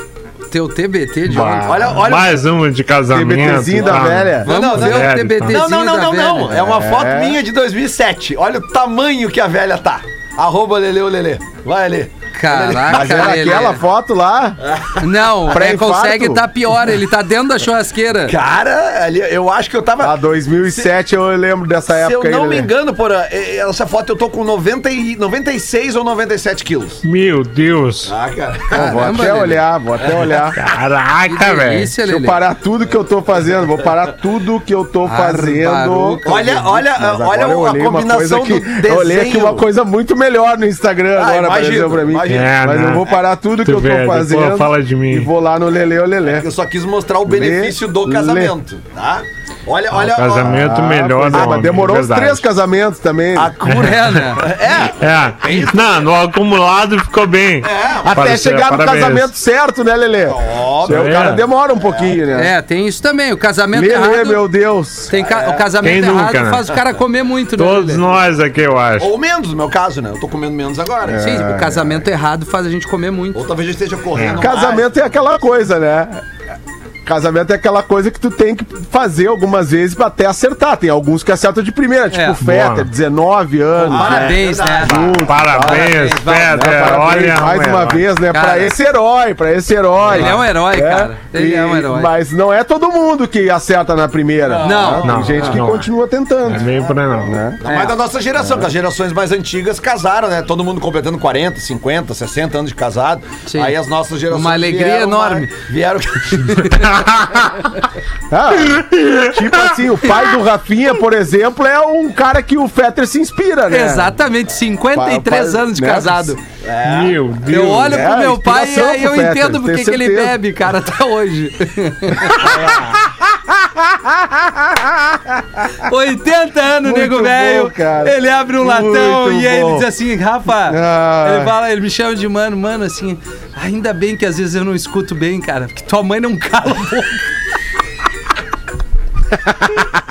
Teu TBT de Bah, ontem. Olha, olha. Mais um de casamento. TBTzinho da tá? velha. Vamos não, ver não, o velho, TBTzinho Não, não, não, não, não. É uma foto É. minha de 2007. Olha o tamanho que a velha tá. Arroba Leleu Lele. Vai ali. Caraca, Mas era Lelê. aquela foto lá. Não, é, consegue estar pior, ele tá dentro da churrasqueira. Cara, ali, eu acho que eu tava. A 2007 eu lembro dessa Se eu época aí. não me Lelê. engano, por essa foto eu tô com 90 e, 96 ou 97 quilos. Meu Deus. Ah, cara. Vou Caramba, até Lelê. olhar, vou até olhar. Caraca, velho. Deixa eu parar tudo que eu tô fazendo. Vou parar tudo que eu tô fazendo. Arbaruca. Olha, olha, olha eu a combinação do que, Eu olhei aqui desenho. uma coisa muito melhor no Instagram Ah, agora, imagino, apareceu pra mim. Imagino. É, Mas né? eu vou parar tudo que Tu eu tô depois fazendo. fala de mim. E vou lá no Lele Lelé. Eu só quis mostrar o benefício do Lê. casamento, tá? Olha, olha. Casamento melhor pois do é, mas homem, demorou uns três casamentos também. A cura. É, né? É, É. Não, no acumulado ficou bem. Até Parece- chegar no parabéns. casamento certo, né, Lelê? óbvio. O É. cara demora um pouquinho, né? É, tem isso também. O casamento Lelê, errado. meu Deus. Tem ca- O casamento Quem errado nunca, né? faz o cara comer muito, né? Todos Lelê? nós aqui, eu acho. Ou menos, no meu caso, né? Eu tô comendo menos agora. Sim, o casamento errado faz a gente comer muito. Ou talvez eu esteja correndo. Casamento é aquela coisa, né? Casamento é aquela coisa que tu tem que fazer algumas vezes pra até acertar. Tem alguns que acertam de primeira, tipo É. o Fetter, Boa. 19 anos. né? Parabéns, né? Junto, Parabéns. Parabéns Olha, mais um uma vez, né? Cara, pra esse herói, pra esse herói. Ele é um herói, cara. Ele é um herói. Mas não é todo mundo que acerta na primeira. Não. Tem Não, gente que não. continua tentando. É meio por não. Né? Mais da nossa geração, que as gerações mais antigas casaram, né? Todo mundo completando 40, 50, 60 anos de casado. Sim. Aí as nossas gerações. Uma alegria vieram enorme. Vieram. Ah, tipo assim, o pai do Rafinha, por exemplo, é um cara que o Fetter se inspira, né? Exatamente, 53 Pa- pa- anos de né? casado. Meu Deus. Eu olho é, pro meu pai e aí eu Fetter, entendo porque que ele bebe, cara, até hoje. 80 anos, Muito nego velho. cara. Ele abre um latão Muito e aí ele diz assim, Rafa, Ah. ele fala, ele me chama de mano, mano, assim, ainda bem que às vezes eu não escuto bem, cara, porque tua mãe não cala a boca.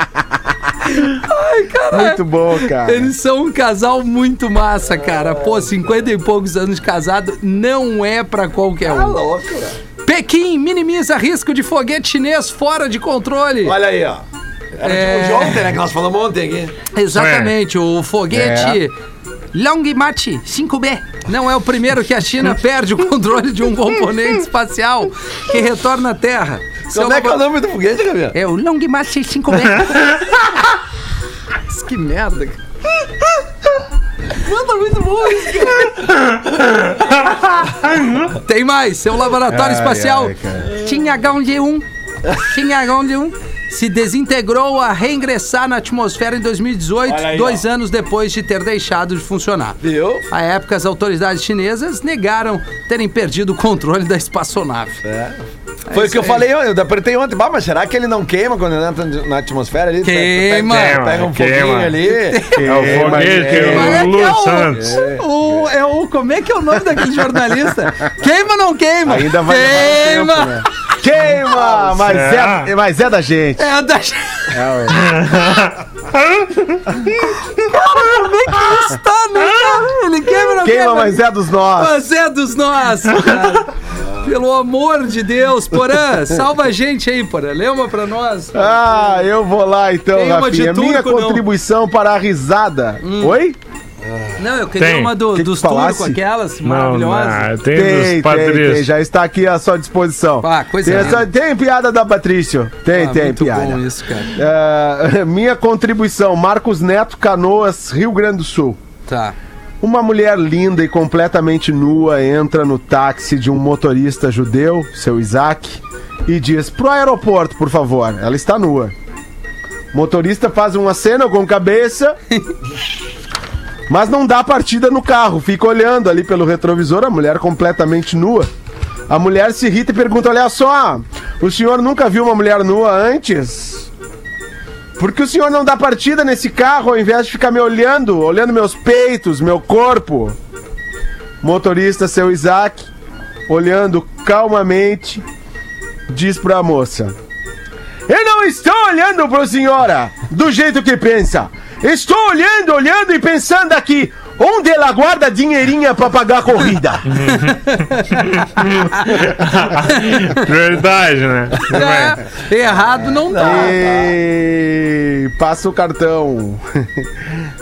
Ai, caralho. Muito bom, cara. Eles são um casal muito massa, cara. Pô, 50 e poucos anos de casado não é pra qualquer Tá um. louco, velho. Pequim minimiza risco de foguete chinês fora de controle. Olha aí, ó. Era É. de, de ontem, né? Que nós falamos ontem aqui. Exatamente, o foguete Longmarch 5B não é o primeiro que a China perde o controle de um componente espacial que retorna à Terra. Seu Como é que é o nome do foguete, Gabriel? É o Longmar 65 Que merda. cara. Mano, tá muito bom isso, cara. Tem mais. Seu laboratório espacial tinha H1G1. Tinha H1G1. Se desintegrou a reingressar na atmosfera em 2018, Olha aí, dois anos depois de ter deixado de funcionar. Viu? À época, as autoridades chinesas negaram terem perdido o controle da espaçonave. Foi o isso que eu falei, ontem, eu apertei ontem. Bah, mas será que ele não queima quando ele entra na atmosfera ali? Queima. Pega, pega um Queima, foguinho queima. ali. É o foguete Lu é o- Santos. O, é o, como é que é o nome daquele jornalista? Queima ou não queima? Ainda vai um queima! tempo, né? Queima! Mas é, mas é da gente. É da Cara, como é que isso tá, né? Ele queima ou não Queima, queima? mas é dos nós. Mas é dos nossos, cara. Pelo amor de Deus, Porã, salva a gente aí, Porã. Lê uma pra nós. Ah, eu vou lá então, Tem uma de Rafinha. Minha turco, não? contribuição para a risada. Oi? Não, eu queria Tem. uma do, Que dos turcos, aquelas Não, maravilhosas. não, tem, Tem, dos tem, tem. Patrícios. Já está aqui à sua disposição. Ah, coisa tem, essa- tem piada da Patrício. Tem, Ah, tem muito piada. bom isso, cara. É, minha contribuição, Marcos Neto, Canoas, Rio Grande do Sul. Tá. Uma mulher linda e completamente nua entra no táxi de um motorista judeu, seu Isaac, e diz: Pro aeroporto, por favor. Ela está nua. O motorista faz uma cena com cabeça, mas não dá partida no carro. Fica olhando ali pelo retrovisor, a mulher completamente nua. A mulher se irrita e pergunta: Olha só, o senhor nunca viu uma mulher nua antes? Por que o senhor não dá partida nesse carro ao invés de ficar me olhando, olhando meus peitos, meu corpo? Motorista, seu Isaac, olhando calmamente, diz pra moça: Eu não estou olhando pro senhora do jeito que pensa. Estou olhando, olhando e pensando aqui. Onde ela guarda dinheirinha pra pagar a corrida? Verdade, né? É, errado não tá. Ei, passa o cartão.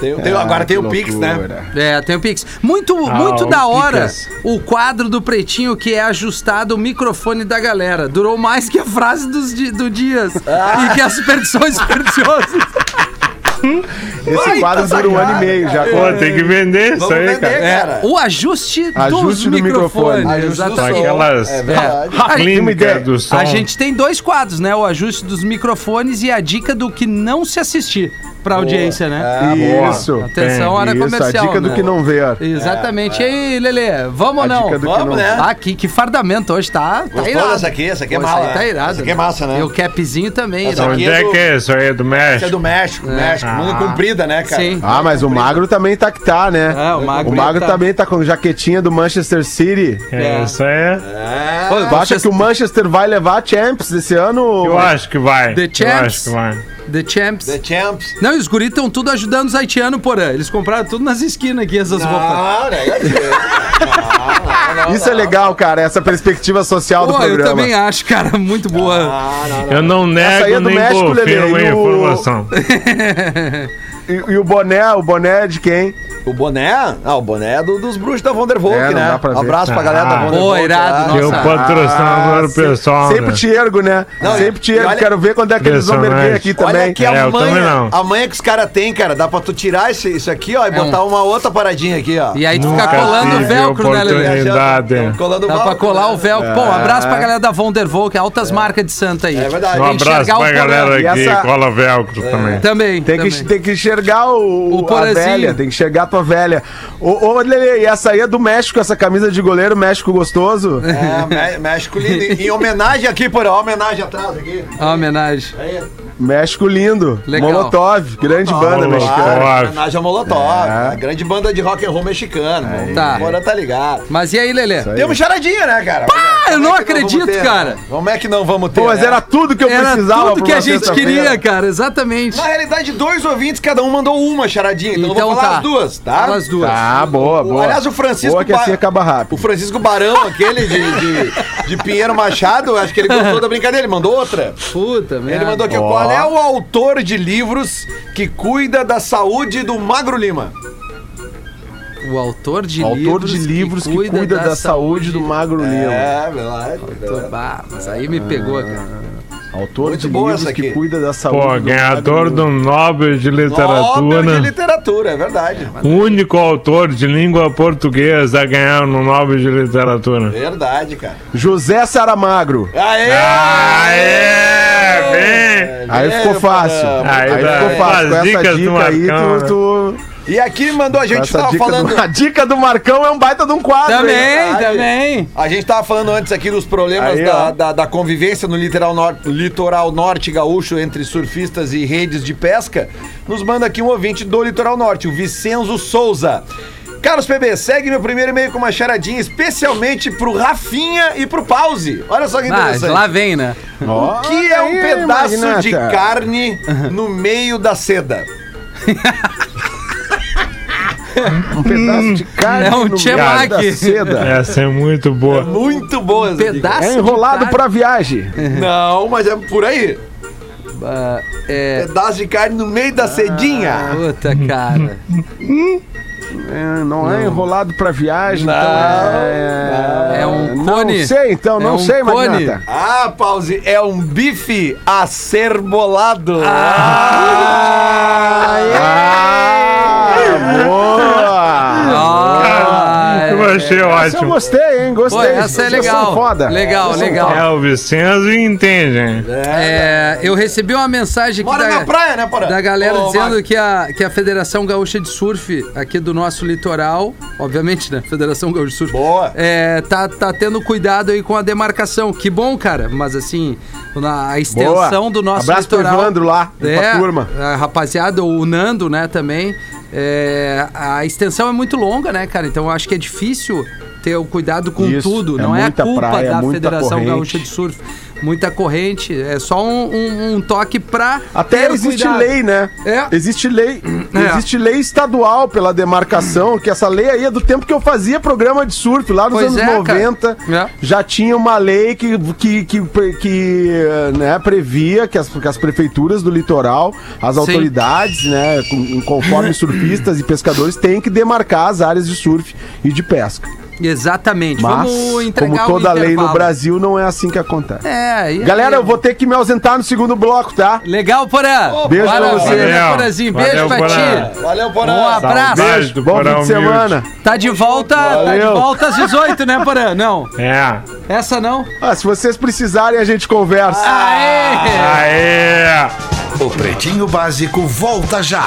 Tem- tem- agora tem o Pix, né? É, tem o Pix. Muito, Ah, muito da hora Pix. o quadro do Pretinho que é ajustado o microfone da galera. Durou mais que a frase dos, do Dias. E que as superstições supersticiosas. Esse quadro dura um ano e meio já. Pô, tem que vender isso aí, vender, cara. cara. O ajuste, Ajuste dos do microfone. microfones. Ajuste do som. Aquelas É ideia. clínicas do som. A gente tem dois quadros, né? O ajuste dos microfones e a dica do que não se assistir pra audiência, né? boa. Isso. Atenção, hora Isso, comercial. a dica do né? que não ver. Exatamente. E aí, Lelê, vamos A ou não? do Vamos, não né? Ah, que, que fardamento hoje, tá? tá Gostou irado. dessa aqui? Essa aqui é Pô, Essa aí tá né? irado. Essa aqui é massa, né? E o capzinho também. Essa aqui Onde é é do- que é isso aí? É do Essa é México? do México, México. Manga comprida, né, cara? Sim. Ah, mas o magro também tá que tá, né? É, o magro o magro tá. também tá com jaquetinha do Manchester City. É, isso aí é. É. Pô, acha que o Manchester vai levar a Champions esse ano? Eu acho que vai. The Eu Champs. acho que vai. The Champs. The Champs. Não, e os guris estão tudo ajudando os haitianos, porã. Eles compraram tudo nas esquinas aqui, essas roupas. Não, não, não, Isso é legal, cara, essa perspectiva social do Pô, eu programa. também acho, cara, muito boa. Não, não. Eu não Essa aí nego é do nem México, confirmo a informação. E, e o boné, o boné é de quem? O boné? Ah, o boné é do- dos bruxos da Vondervolk, É, né? dá pra ver. Abraço pra galera da Ah. Vondervolk. Pô, irado, é o Nossa. patrocinador Ah, pessoal, Sempre né? te ergo, né? Não, sempre te ergo. olha- Quero ver quando é que eles vão erguer aqui também. Olha que É, a eu manha, não. a manha que os caras têm, cara, dá pra tu tirar esse- isso aqui, ó, e botar uma outra paradinha aqui, ó. E aí tu fica colando o velcro, né, Lelê? colando Dá mal, pra colar né? o velcro. Pô, um abraço pra galera da Vondervolk, altas marcas de Santa aí. É verdade. Um abraço enxergar pra o galera aqui, cola velcro também. Também. Tem que, também. tem que enxergar o, O a velha, tem que enxergar a tua velha. Ô, ô Lele, e essa aí é do México, essa camisa de goleiro México gostoso? É, Mé- México lindo. Em em homenagem aqui, por ó, homenagem atrás aqui. Uma homenagem. Aí. México lindo. Legal. Molotov, grande banda Molotov. mexicana. Molotov. Homenagem ao Molotov. A grande banda de rock and roll mexicano. Tá. O Porã tá ligado. Mas e aí, Lelê? aí. Temos charadinha, né, cara? eu Como não é acredito, ter, cara. né? Como é que não vamos ter? Pô, mas né? era tudo que eu Era precisava tudo que a gente queria, cara, exatamente. Na realidade, dois ouvintes, cada um mandou uma charadinha. Então, eu Então vou falar tá. as duas, tá? Fala as duas. Ah, boa, boa. Aliás, o Francisco Boa que assim Ba- acaba O rápido. Francisco Barão, aquele de, de, de Pinheiro Machado, acho que ele gostou da brincadeira. Ele mandou outra. Puta, merda. Ele mandou aqui, Ó. qual é o autor de livros que cuida da saúde do Magro Lima? O autor de Autor livros, de livros que cuida, da, saúde do Magro Lima. É, verdade. Bah, mas aí me pegou, cara. Autor Muito de boa livros que cuida da saúde. Pô, do ganhador do Nobel de Nobel de Literatura. literatura, é verdade. Único autor de língua portuguesa a ganhar no Nobel de Literatura. Verdade, cara. José Saramagro. Aê! Aê, bem! Aí É, ficou fácil. Aí, Aí ficou fácil. Com essa dicas do dica aí, tu. tu... E aqui mandou a gente essa tava dica falando. do... A dica do Marcão é um baita de um quadro. Também, verdade. também. A gente tava falando antes aqui dos problemas Aí, da, da, da convivência no litoral, nor litoral norte gaúcho entre surfistas e redes de pesca. Nos manda aqui um ouvinte do litoral norte, o Vicenzo Souza. Carlos PB, segue meu primeiro e-mail com uma charadinha, especialmente pro Rafinha e pro Pause. Olha só que Ah, interessante. lá vem, né? O que é um aí, pedaço de carne no meio da seda? Um pedaço de carne É um no meio da seda. Essa é muito boa. Muito boa essa dica. Pedaço É enrolado de carne. pra viagem. Não, mas é por aí. Ah, é. Pedaço de carne no meio da cedinha. Puta, cara. É, não, é enrolado pra viagem, Não, então é... É um Não cone. sei, então, É não um sei, cone. Magnata. Ah, pause, é um bife acerbolado. Ah, boa! Eu achei Essa eu ótimo. gostei, hein? Gostei. Pô, essa é legal. foda. Legal, legal. É, o Vicenzo entende, hein? É, eu recebi uma mensagem aqui Mora da, na praia, né, Porã? da galera Ô, dizendo Marcos. que a, que a Federação Gaúcha de Surf, aqui do nosso litoral, obviamente, né? Federação Gaúcha de Surf. Boa. É, tá, tá tendo cuidado aí com a demarcação. Que bom, cara. Mas assim, na a extensão Boa. do nosso Abraço pro litoral. Evandro lá, e pra turma. A rapaziada, o Nando, né, também. É, a extensão é muito longa, né, cara? Então eu acho que é difícil ter o cuidado com Isso, tudo. é Não é a muita culpa praia, da Federação corrente. Gaúcha de Surf. Muita corrente. É só um, um- um toque pra. Até existe cuidado. lei, né? É. Existe lei. É. Existe lei estadual pela demarcação, que essa lei aí é do tempo que eu fazia programa de surf, lá nos Pois anos é, cara. 90. É. Já tinha uma lei que, que, que, que, né, previa que as, que as prefeituras do litoral, as Sim. autoridades, né, conforme surfistas e pescadores, têm que demarcar as áreas de surf e de pesca. Exatamente. Mas, Vamos entregar como toda o lei no. Brasil, não é assim que acontece. É, e aí? Galera, eu vou ter que me ausentar no segundo bloco, tá? Legal, Porã. Beijo pra Maravilha, você. né, Valeu. Porãzinho? Beijo Valeu, pra Porã. ti. Valeu, Porã. Um abraço. Do Bom fim de semana. Tá de volta, tá de Valeu. volta às 18, né, Porã? Não. É. essa não. Ah, se vocês precisarem, a gente conversa. Aê! Aê! O Pretinho Básico volta já.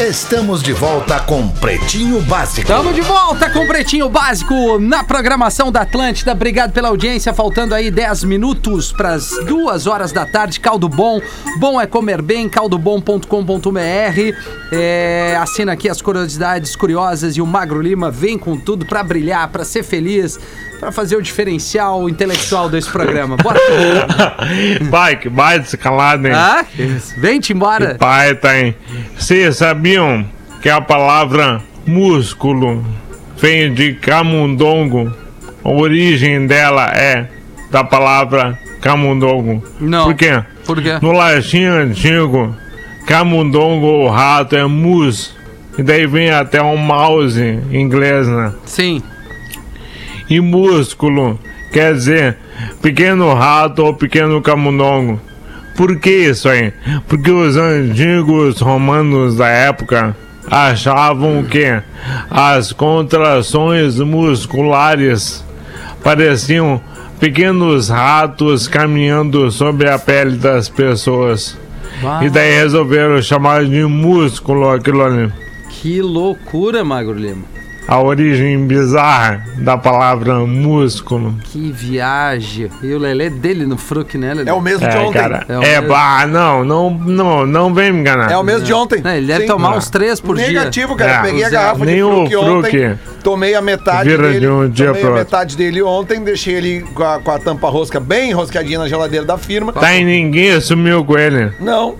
Estamos de volta com Pretinho Básico. Tamo de volta com o Pretinho Básico na programação da Atlântida. Obrigado pela audiência. Faltando aí 10 minutos para as 2 horas da tarde. Caldo Bom. Bom é comer bem. caldobom.com.br. É, assina aqui as curiosidades curiosas e o Magro Lima vem com tudo para brilhar, para ser feliz, para fazer o diferencial intelectual desse programa. Bora. Vai, que baita escalada, hein? ah, vem-te embora. Pai, tem. Vocês sabiam que a palavra músculo vem de camundongo? A origem dela é da palavra camundongo. Não. Por quê? Por quê? No latim antigo, camundongo ou rato é mus. E daí vem até um mouse em inglês, né? Sim. E músculo quer dizer pequeno rato ou pequeno camundongo. Por que isso aí? Porque os antigos romanos da época achavam que as contrações musculares pareciam pequenos ratos caminhando sobre a pele das pessoas. E daí resolveram chamar de músculo aquilo ali. Que loucura, Magro Lima. A origem bizarra da palavra músculo. Que viagem. E o Lelê dele no Fruc, né, Lelê? É o mesmo de É, ontem. cara. É o É, mesmo. bah, não, não, não, não vem me enganar. É o mesmo de ontem. Não, ele deve Sim. tomar Ah. uns três por dia. Negativo, cara. É. Peguei a garrafa nem de fruque ontem, fruque tomei a metade vira dele. de um dia tomei a outro. metade dele ontem, deixei ele com a, com a tampa rosca bem enroscadinha na geladeira da firma. Tá e ninguém sumiu com ele. Não,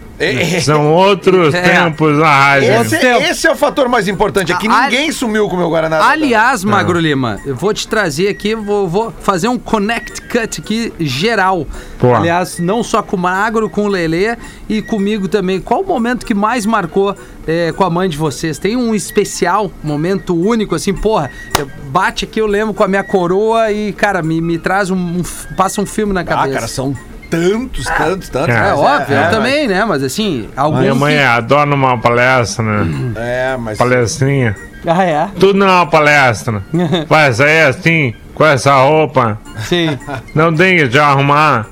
São outros É. tempos na rádio. Esse, esse é o fator mais importante. É que A- ninguém sumiu com o meu Guaraná. Aliás, Magro Lima, eu vou te trazer aqui, vou, vou fazer um connect cut aqui geral. Pô. Aliás, não só com o Magro, com o Lelê e comigo também. Qual o momento que mais marcou é, com a mãe de vocês? Tem um especial, momento único, assim, porra, eu- bate aqui, eu lembro com a minha coroa e, cara, me, me traz um, um f- passa um filme na Ah, cabeça. cara, são tantos, tantos, tantos. É, É mas óbvio, é, eu também, né? Mas assim, algum Minha mãe que... adora uma palestra, né? É, mas. Palestrinha. Ah, é? Tudo não é uma palestra. Vai sair assim, com essa roupa. Sim. Não tem que te arrumar.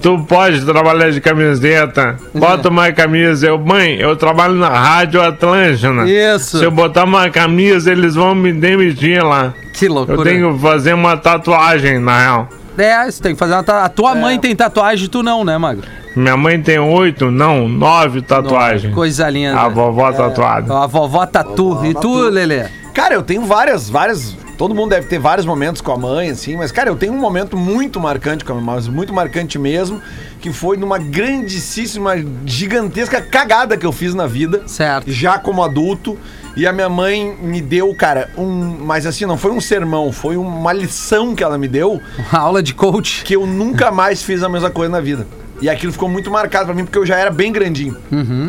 Tu pode trabalhar de camiseta. Bota uma camisa. Eu, mãe, eu trabalho na Rádio Atlântida. Isso. Se eu botar uma camisa, eles vão me demitir lá. Que loucura. Eu tenho que fazer uma tatuagem, na real. É, você tem que fazer uma ta... A tua mãe tem tatuagem, tu não, né, Magro? Minha mãe tem oito, não, nove tatuagens. Coisa linda. A vovó tatuada. A vovó tatu. e tu, Lelê? Cara, eu tenho várias, várias. Todo mundo deve ter vários momentos com a mãe, assim, mas, cara, eu tenho um momento muito marcante com a minha mãe, muito marcante mesmo, que foi numa grandíssima, gigantesca cagada que eu fiz na vida. Certo. Já como adulto. E a minha mãe me deu, cara, um. Mas assim, não foi um sermão, foi uma lição que ela me deu Uma aula de coach. que eu nunca mais fiz a mesma coisa na vida. E aquilo ficou muito marcado pra mim, porque eu já era bem grandinho.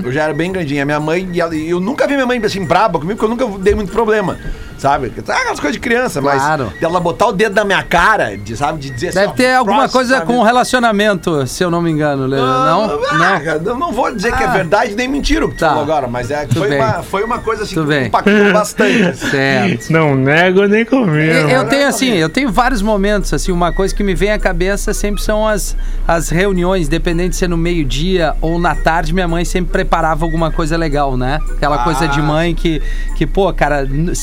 Eu já era bem grandinho. A minha mãe, e ela- e eu nunca vi minha mãe assim, braba comigo, porque eu nunca dei muito problema. Sabe? Ah, Aquelas coisas de criança, Claro. mas dela botar o dedo na minha cara, de, sabe? De dizer Deve assim, ter alguma coisa com relacionamento, se eu não me engano, Lelê. Não? Ah, Não? cara, eu não vou dizer que é Ah. verdade nem mentira o que tu Tá. falou agora, mas é, Tudo foi, bem. uma, foi uma coisa assim Tudo que bem. impactou bastante. Certo. Não nego nem comigo. Eu, eu tenho assim, eu tenho vários momentos, assim, uma coisa que me vem à cabeça sempre são as, as reuniões, independente de ser no meio-dia ou na tarde, minha mãe sempre preparava alguma coisa legal, né? Aquela coisa de mãe que, que pô, cara, n-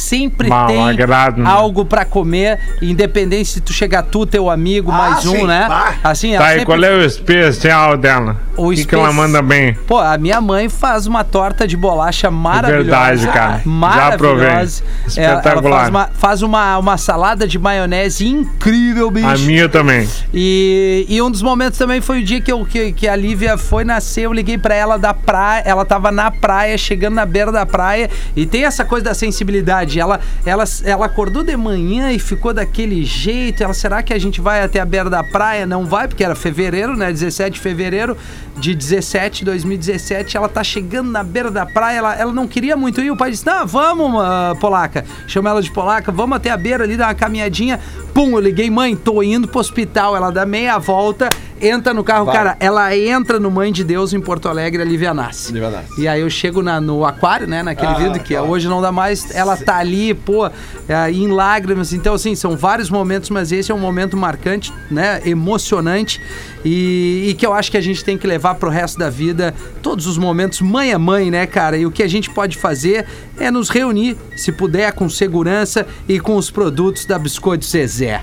sempre Mal tem agrado, né? algo pra comer, independente se tu chegar tu, teu amigo, Ah, mais um, sim. né? Ah. Assim, Tá, e sempre qual é o especial dela? O O que, que ela espe- manda bem? Pô, a minha mãe faz uma torta de bolacha maravilhosa. verdade, cara. Já provei. Maravilhosa. É, Ela, ela Espetacular. faz, uma, faz uma, uma salada de maionese incrível, bicho. A minha também. E, e um dos momentos também foi o dia que, eu, que, que a Lívia foi nascer. Eu liguei pra ela da praia. Ela tava na praia, chegando na beira da praia. E tem essa coisa da sensibilidade. Ela, ela, ela acordou de manhã e ficou daquele jeito. Ela, será que a gente vai até a beira da praia? Não vai, porque era fevereiro, né? 17 de fevereiro de 17, 2017. Ela tá chegando na beira da praia. Ela, ela não queria muito ir. O pai disse: Não, vamos, ah, Polaca. Chama ela de Polaca. Vamos até a beira ali, dar uma caminhadinha. Pum, eu liguei, mãe, tô indo pro hospital. Ela dá meia volta, entra no carro. Vai. Cara, ela entra no Mãe de Deus em Porto Alegre, a Lívia nasce. Lívia nasce. E aí eu chego na- no aquário, né, naquele Ah, vidro, que claro. hoje não dá mais. Ela tá ali, pô, é, em lágrimas. Então, assim, são vários momentos, mas esse é um momento marcante, né, emocionante. E, e que eu acho que a gente tem que levar pro resto da vida todos os momentos. Mãe é mãe, né, cara? E o que a gente pode fazer é nos reunir, se puder, com segurança e com os produtos da Biscoito Zezé.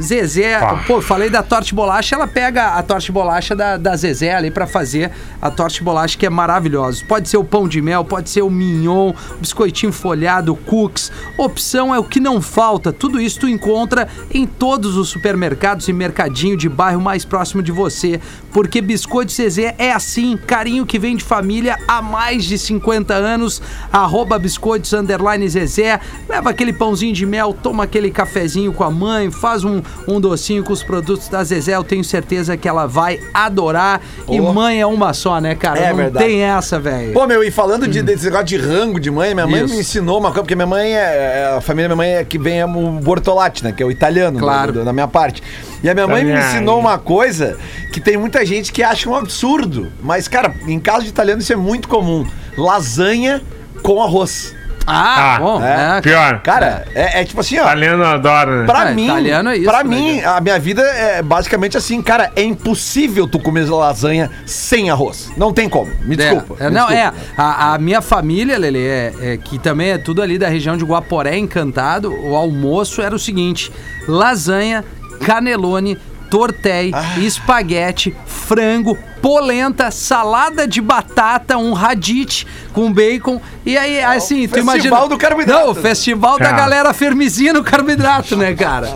Zezé, Pá. pô, falei da torta de bolacha, ela pega a torta de bolacha da, da Zezé ali pra fazer a torta de bolacha que é maravilhosa. Pode ser o pão de mel, pode ser o mignon, biscoitinho folhado, cookies. Opção é o que não falta. Tudo isso tu encontra em todos os supermercados e mercadinho de bairro mais próximo de você. Porque Biscoito Zezé é assim, carinho que vem de família há mais de 50 anos. Arroba biscoitos underline Zezé. Leva aquele pãozinho de mel, toma aquele cafezinho com a mãe, faz um, um docinho com os produtos da Zezé. Eu tenho certeza que ela vai adorar. E Oh. mãe é uma só, né, cara? É Não verdade. tem essa, velho. Pô, meu, e falando de, desse negócio de rango de mãe, minha mãe Isso. me ensinou uma coisa, porque minha mãe é. é- A família da minha mãe é que vem é o Bortolatti, né? Que é o italiano, Claro. do- do- da minha parte. E a minha mãe me ensinou uma coisa que tem muita gente que acha um absurdo. Mas, cara, em casa de italiano isso é muito comum. Lasanha com arroz. Ah, Ah, bom. é. É, Cara, Pior. é, é tipo assim, ó. Italiano adora, né? Pra É, mim, italiano é isso, pra né, mim, a minha vida é basicamente assim, cara, é impossível tu comer lasanha sem arroz. Não tem como. Me desculpa. É, é, me não, desculpa. é. A, a minha família, Lele, é, é, que também é tudo ali da região de Guaporé, encantado. O almoço era o seguinte: lasanha, canelone, tortéi, Ah. espaguete, frango, polenta, salada de batata, um radite com bacon. E aí, assim, tu festival imagina. do carboidrato. Não, o festival da Ah. galera fermizinha no carboidrato, né, cara?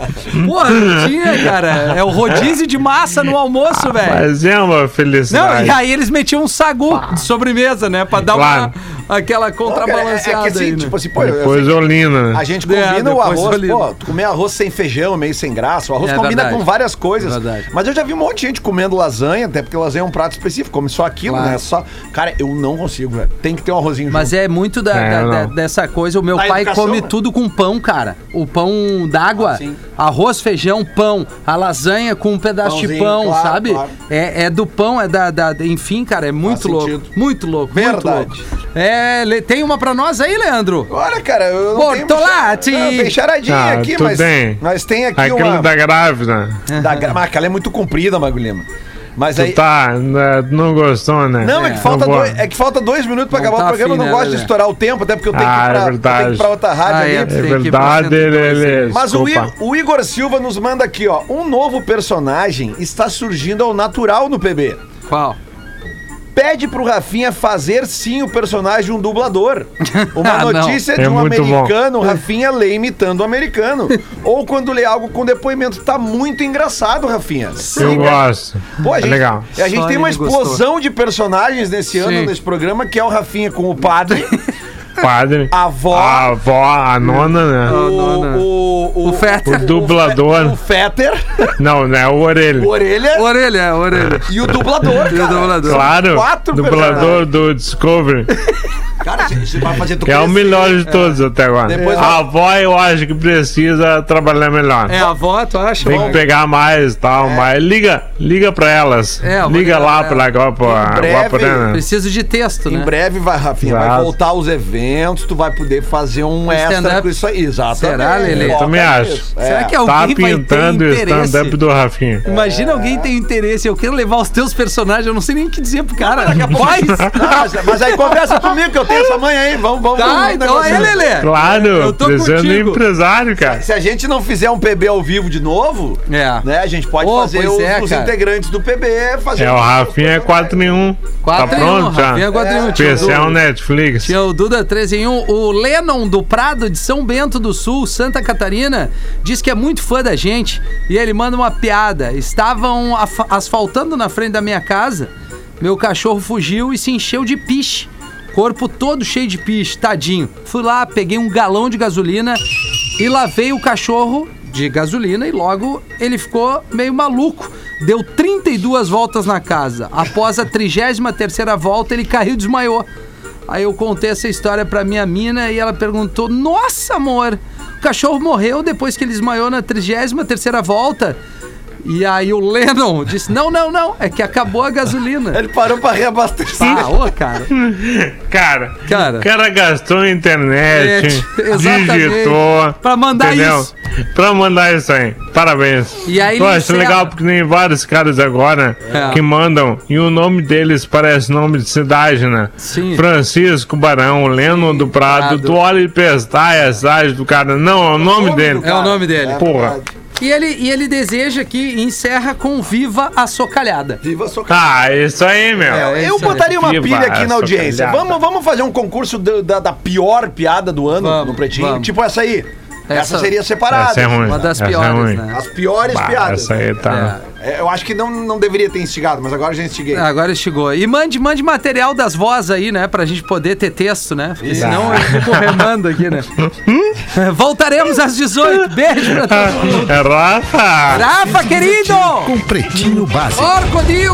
Porra, não tinha, cara. É o rodízio de massa no almoço, velho. Mas é uma Não, felicidade. e aí eles metiam um sagu de sobremesa, né? Pra dar Claro. uma, aquela Não, contrabalanceada é, é que assim, aí, né? tipo assim, pô, eu- Depois Olina, né? A gente É, combina o depois arroz, ali. pô, tu comer arroz sem feijão, meio sem graça. O arroz É combina verdade. com várias coisas. Verdade. Mas eu já vi um monte de gente comendo lasanha, até porque lasanha é um prato específico, come só aquilo, Claro. né? Só... Cara, eu não consigo, velho. Tem que ter um arrozinho Mas junto. é muito da, É, da- da- dessa coisa. O meu Da pai educação, come né? tudo com pão, cara. O pão d'água, Ah, arroz, feijão, pão. A lasanha com um pedaço de Pãozinho, pão, claro, sabe? claro. É, é do pão, é da, da- Enfim, cara, é muito Faz louco. sentido. Muito louco. Verdade. Muito louco. É, le- tem uma pra nós aí, Leandro? Olha, cara, eu não Bortolatti! tenho... Não, tem charadinha Ah, aqui, mas... tem. Mas tem aqui Aquilo uma... da grávida. Da... gra- Mas aquela é muito comprida, Magulhema. Mas Tu aí... tá, né, tu não gostou, né? Não, é que, falta dois, é que falta dois minutos pra Não acabar tá o programa. afim, eu não né, gosto de estourar o tempo, até porque eu tenho, Ah, que, ir é pra, eu verdade. tenho que ir pra outra rádio Ah, ali. é, É verdade, ele, ele, Mas o. I- o Igor Silva nos manda aqui, ó. Um novo personagem está surgindo ao natural no PB. Qual? Pede pro Rafinha fazer sim o personagem um dublador. Uma Ah, notícia de É um muito bom. americano, o Rafinha lê imitando o americano. Ou quando lê algo com depoimento. Tá muito engraçado, Rafinha. Eu Siga. gosto. Pô, a é gente, legal. A gente Só tem uma ele gostou. explosão de personagens nesse ano Sim. nesse programa, que é o Rafinha com o padre, Padre. a avó, A avó, a nona, né? o, nona. o, o, O Fetter. O dublador. o Fetter, Não, não é o orelha. o Orelha Orelha, orelha. e o dublador. E o dublador. Claro. Quatro Dublador do Discovery. Cara, você vai fazer tu Que é o melhor de todos até agora. Depois a avó eu acho que precisa trabalhar melhor. É a avó, tu acha? Tem que pegar mais e tal, mas liga, liga pra elas. É, liga lá pra pra agora pra Em breve, Guaporana. Preciso de texto, Em né? breve vai, Rafinha, vai voltar os eventos, tu vai poder fazer um extra com isso aí. Exatamente. Será, Lelê? Foca Também acho. nisso. Será É. que alguém Tá vai ter pintando o interesse? stand-up do Rafinha. Imagina alguém tem interesse, eu quero levar os teus personagens, eu não sei nem o que dizer pro cara. Faz! Não, mas, mas aí conversa comigo que eu tenho essa manhã aí. Vamos, vamos. Tá, então aí, negociar. Lelê. Claro, Eu tô precisando de contigo. empresário, cara. Se a gente não fizer um PB ao vivo de novo, É. né, a gente pode Ô, fazer os, é, os integrantes do PB fazer É, o Rafinha é 4 em 1. Tá 4 em 1, pronto já? Rafinha 4 em 1. Tinha o Especial Duda- Netflix. Tinha o Duda 3 em 1. O Lennon do Prado de São Bento do Sul, Santa Catarina, diz que é muito fã da gente e ele manda uma piada. Estavam asfaltando na frente da minha casa, meu cachorro fugiu e se encheu de piche. Corpo todo cheio de piche, tadinho. Fui lá, peguei um galão de gasolina e lavei o cachorro de gasolina e logo ele ficou meio maluco. Deu 32 voltas na casa. Após a 33ª volta, ele caiu e desmaiou. Aí eu contei essa história pra minha mina e ela perguntou: Nossa, amor, o cachorro morreu depois que ele desmaiou na 33ª volta? E aí o Lennon disse: Não, não, não, é que acabou a gasolina. Ele parou pra reabastecer. Ah, ô, cara. Cara, Cara. o cara gastou a internet, É, exatamente. digitou. Pra mandar entendeu? isso. Pra mandar isso aí. Parabéns. E aí acho encerra. legal porque tem vários caras agora É. que mandam e o nome deles parece nome de cidade, né? Sim. Francisco Barão, Leno do Prado. Prado. Tu olha e pestar é a cidade do cara. Não, é o nome dele. É o nome dele. Porra. E ele, e ele deseja que encerra com Viva a Socalhada. Viva a sua Ah, isso aí, meu. É, eu isso botaria uma Viva pilha aqui na audiência. Vamos, vamos fazer um concurso do- da, da pior piada do ano Vamos, no Pretinho? vamos. Tipo essa aí. Essa, Essa- seria separada. Essa é ruim. Uma das é piores, ruim. né? As piores Bah, piadas. essa aí tá. É, eu acho que não, não deveria ter instigado, mas agora já instiguei. É, Agora chegou. E mande, mande material das vozes aí, né? Pra gente poder ter texto, né? Porque senão eu fico remando aqui, né? Voltaremos às 18. Beijo pra todo mundo. É Rafa! Rafa, querido! Com Pretinho Básico. Orcodil!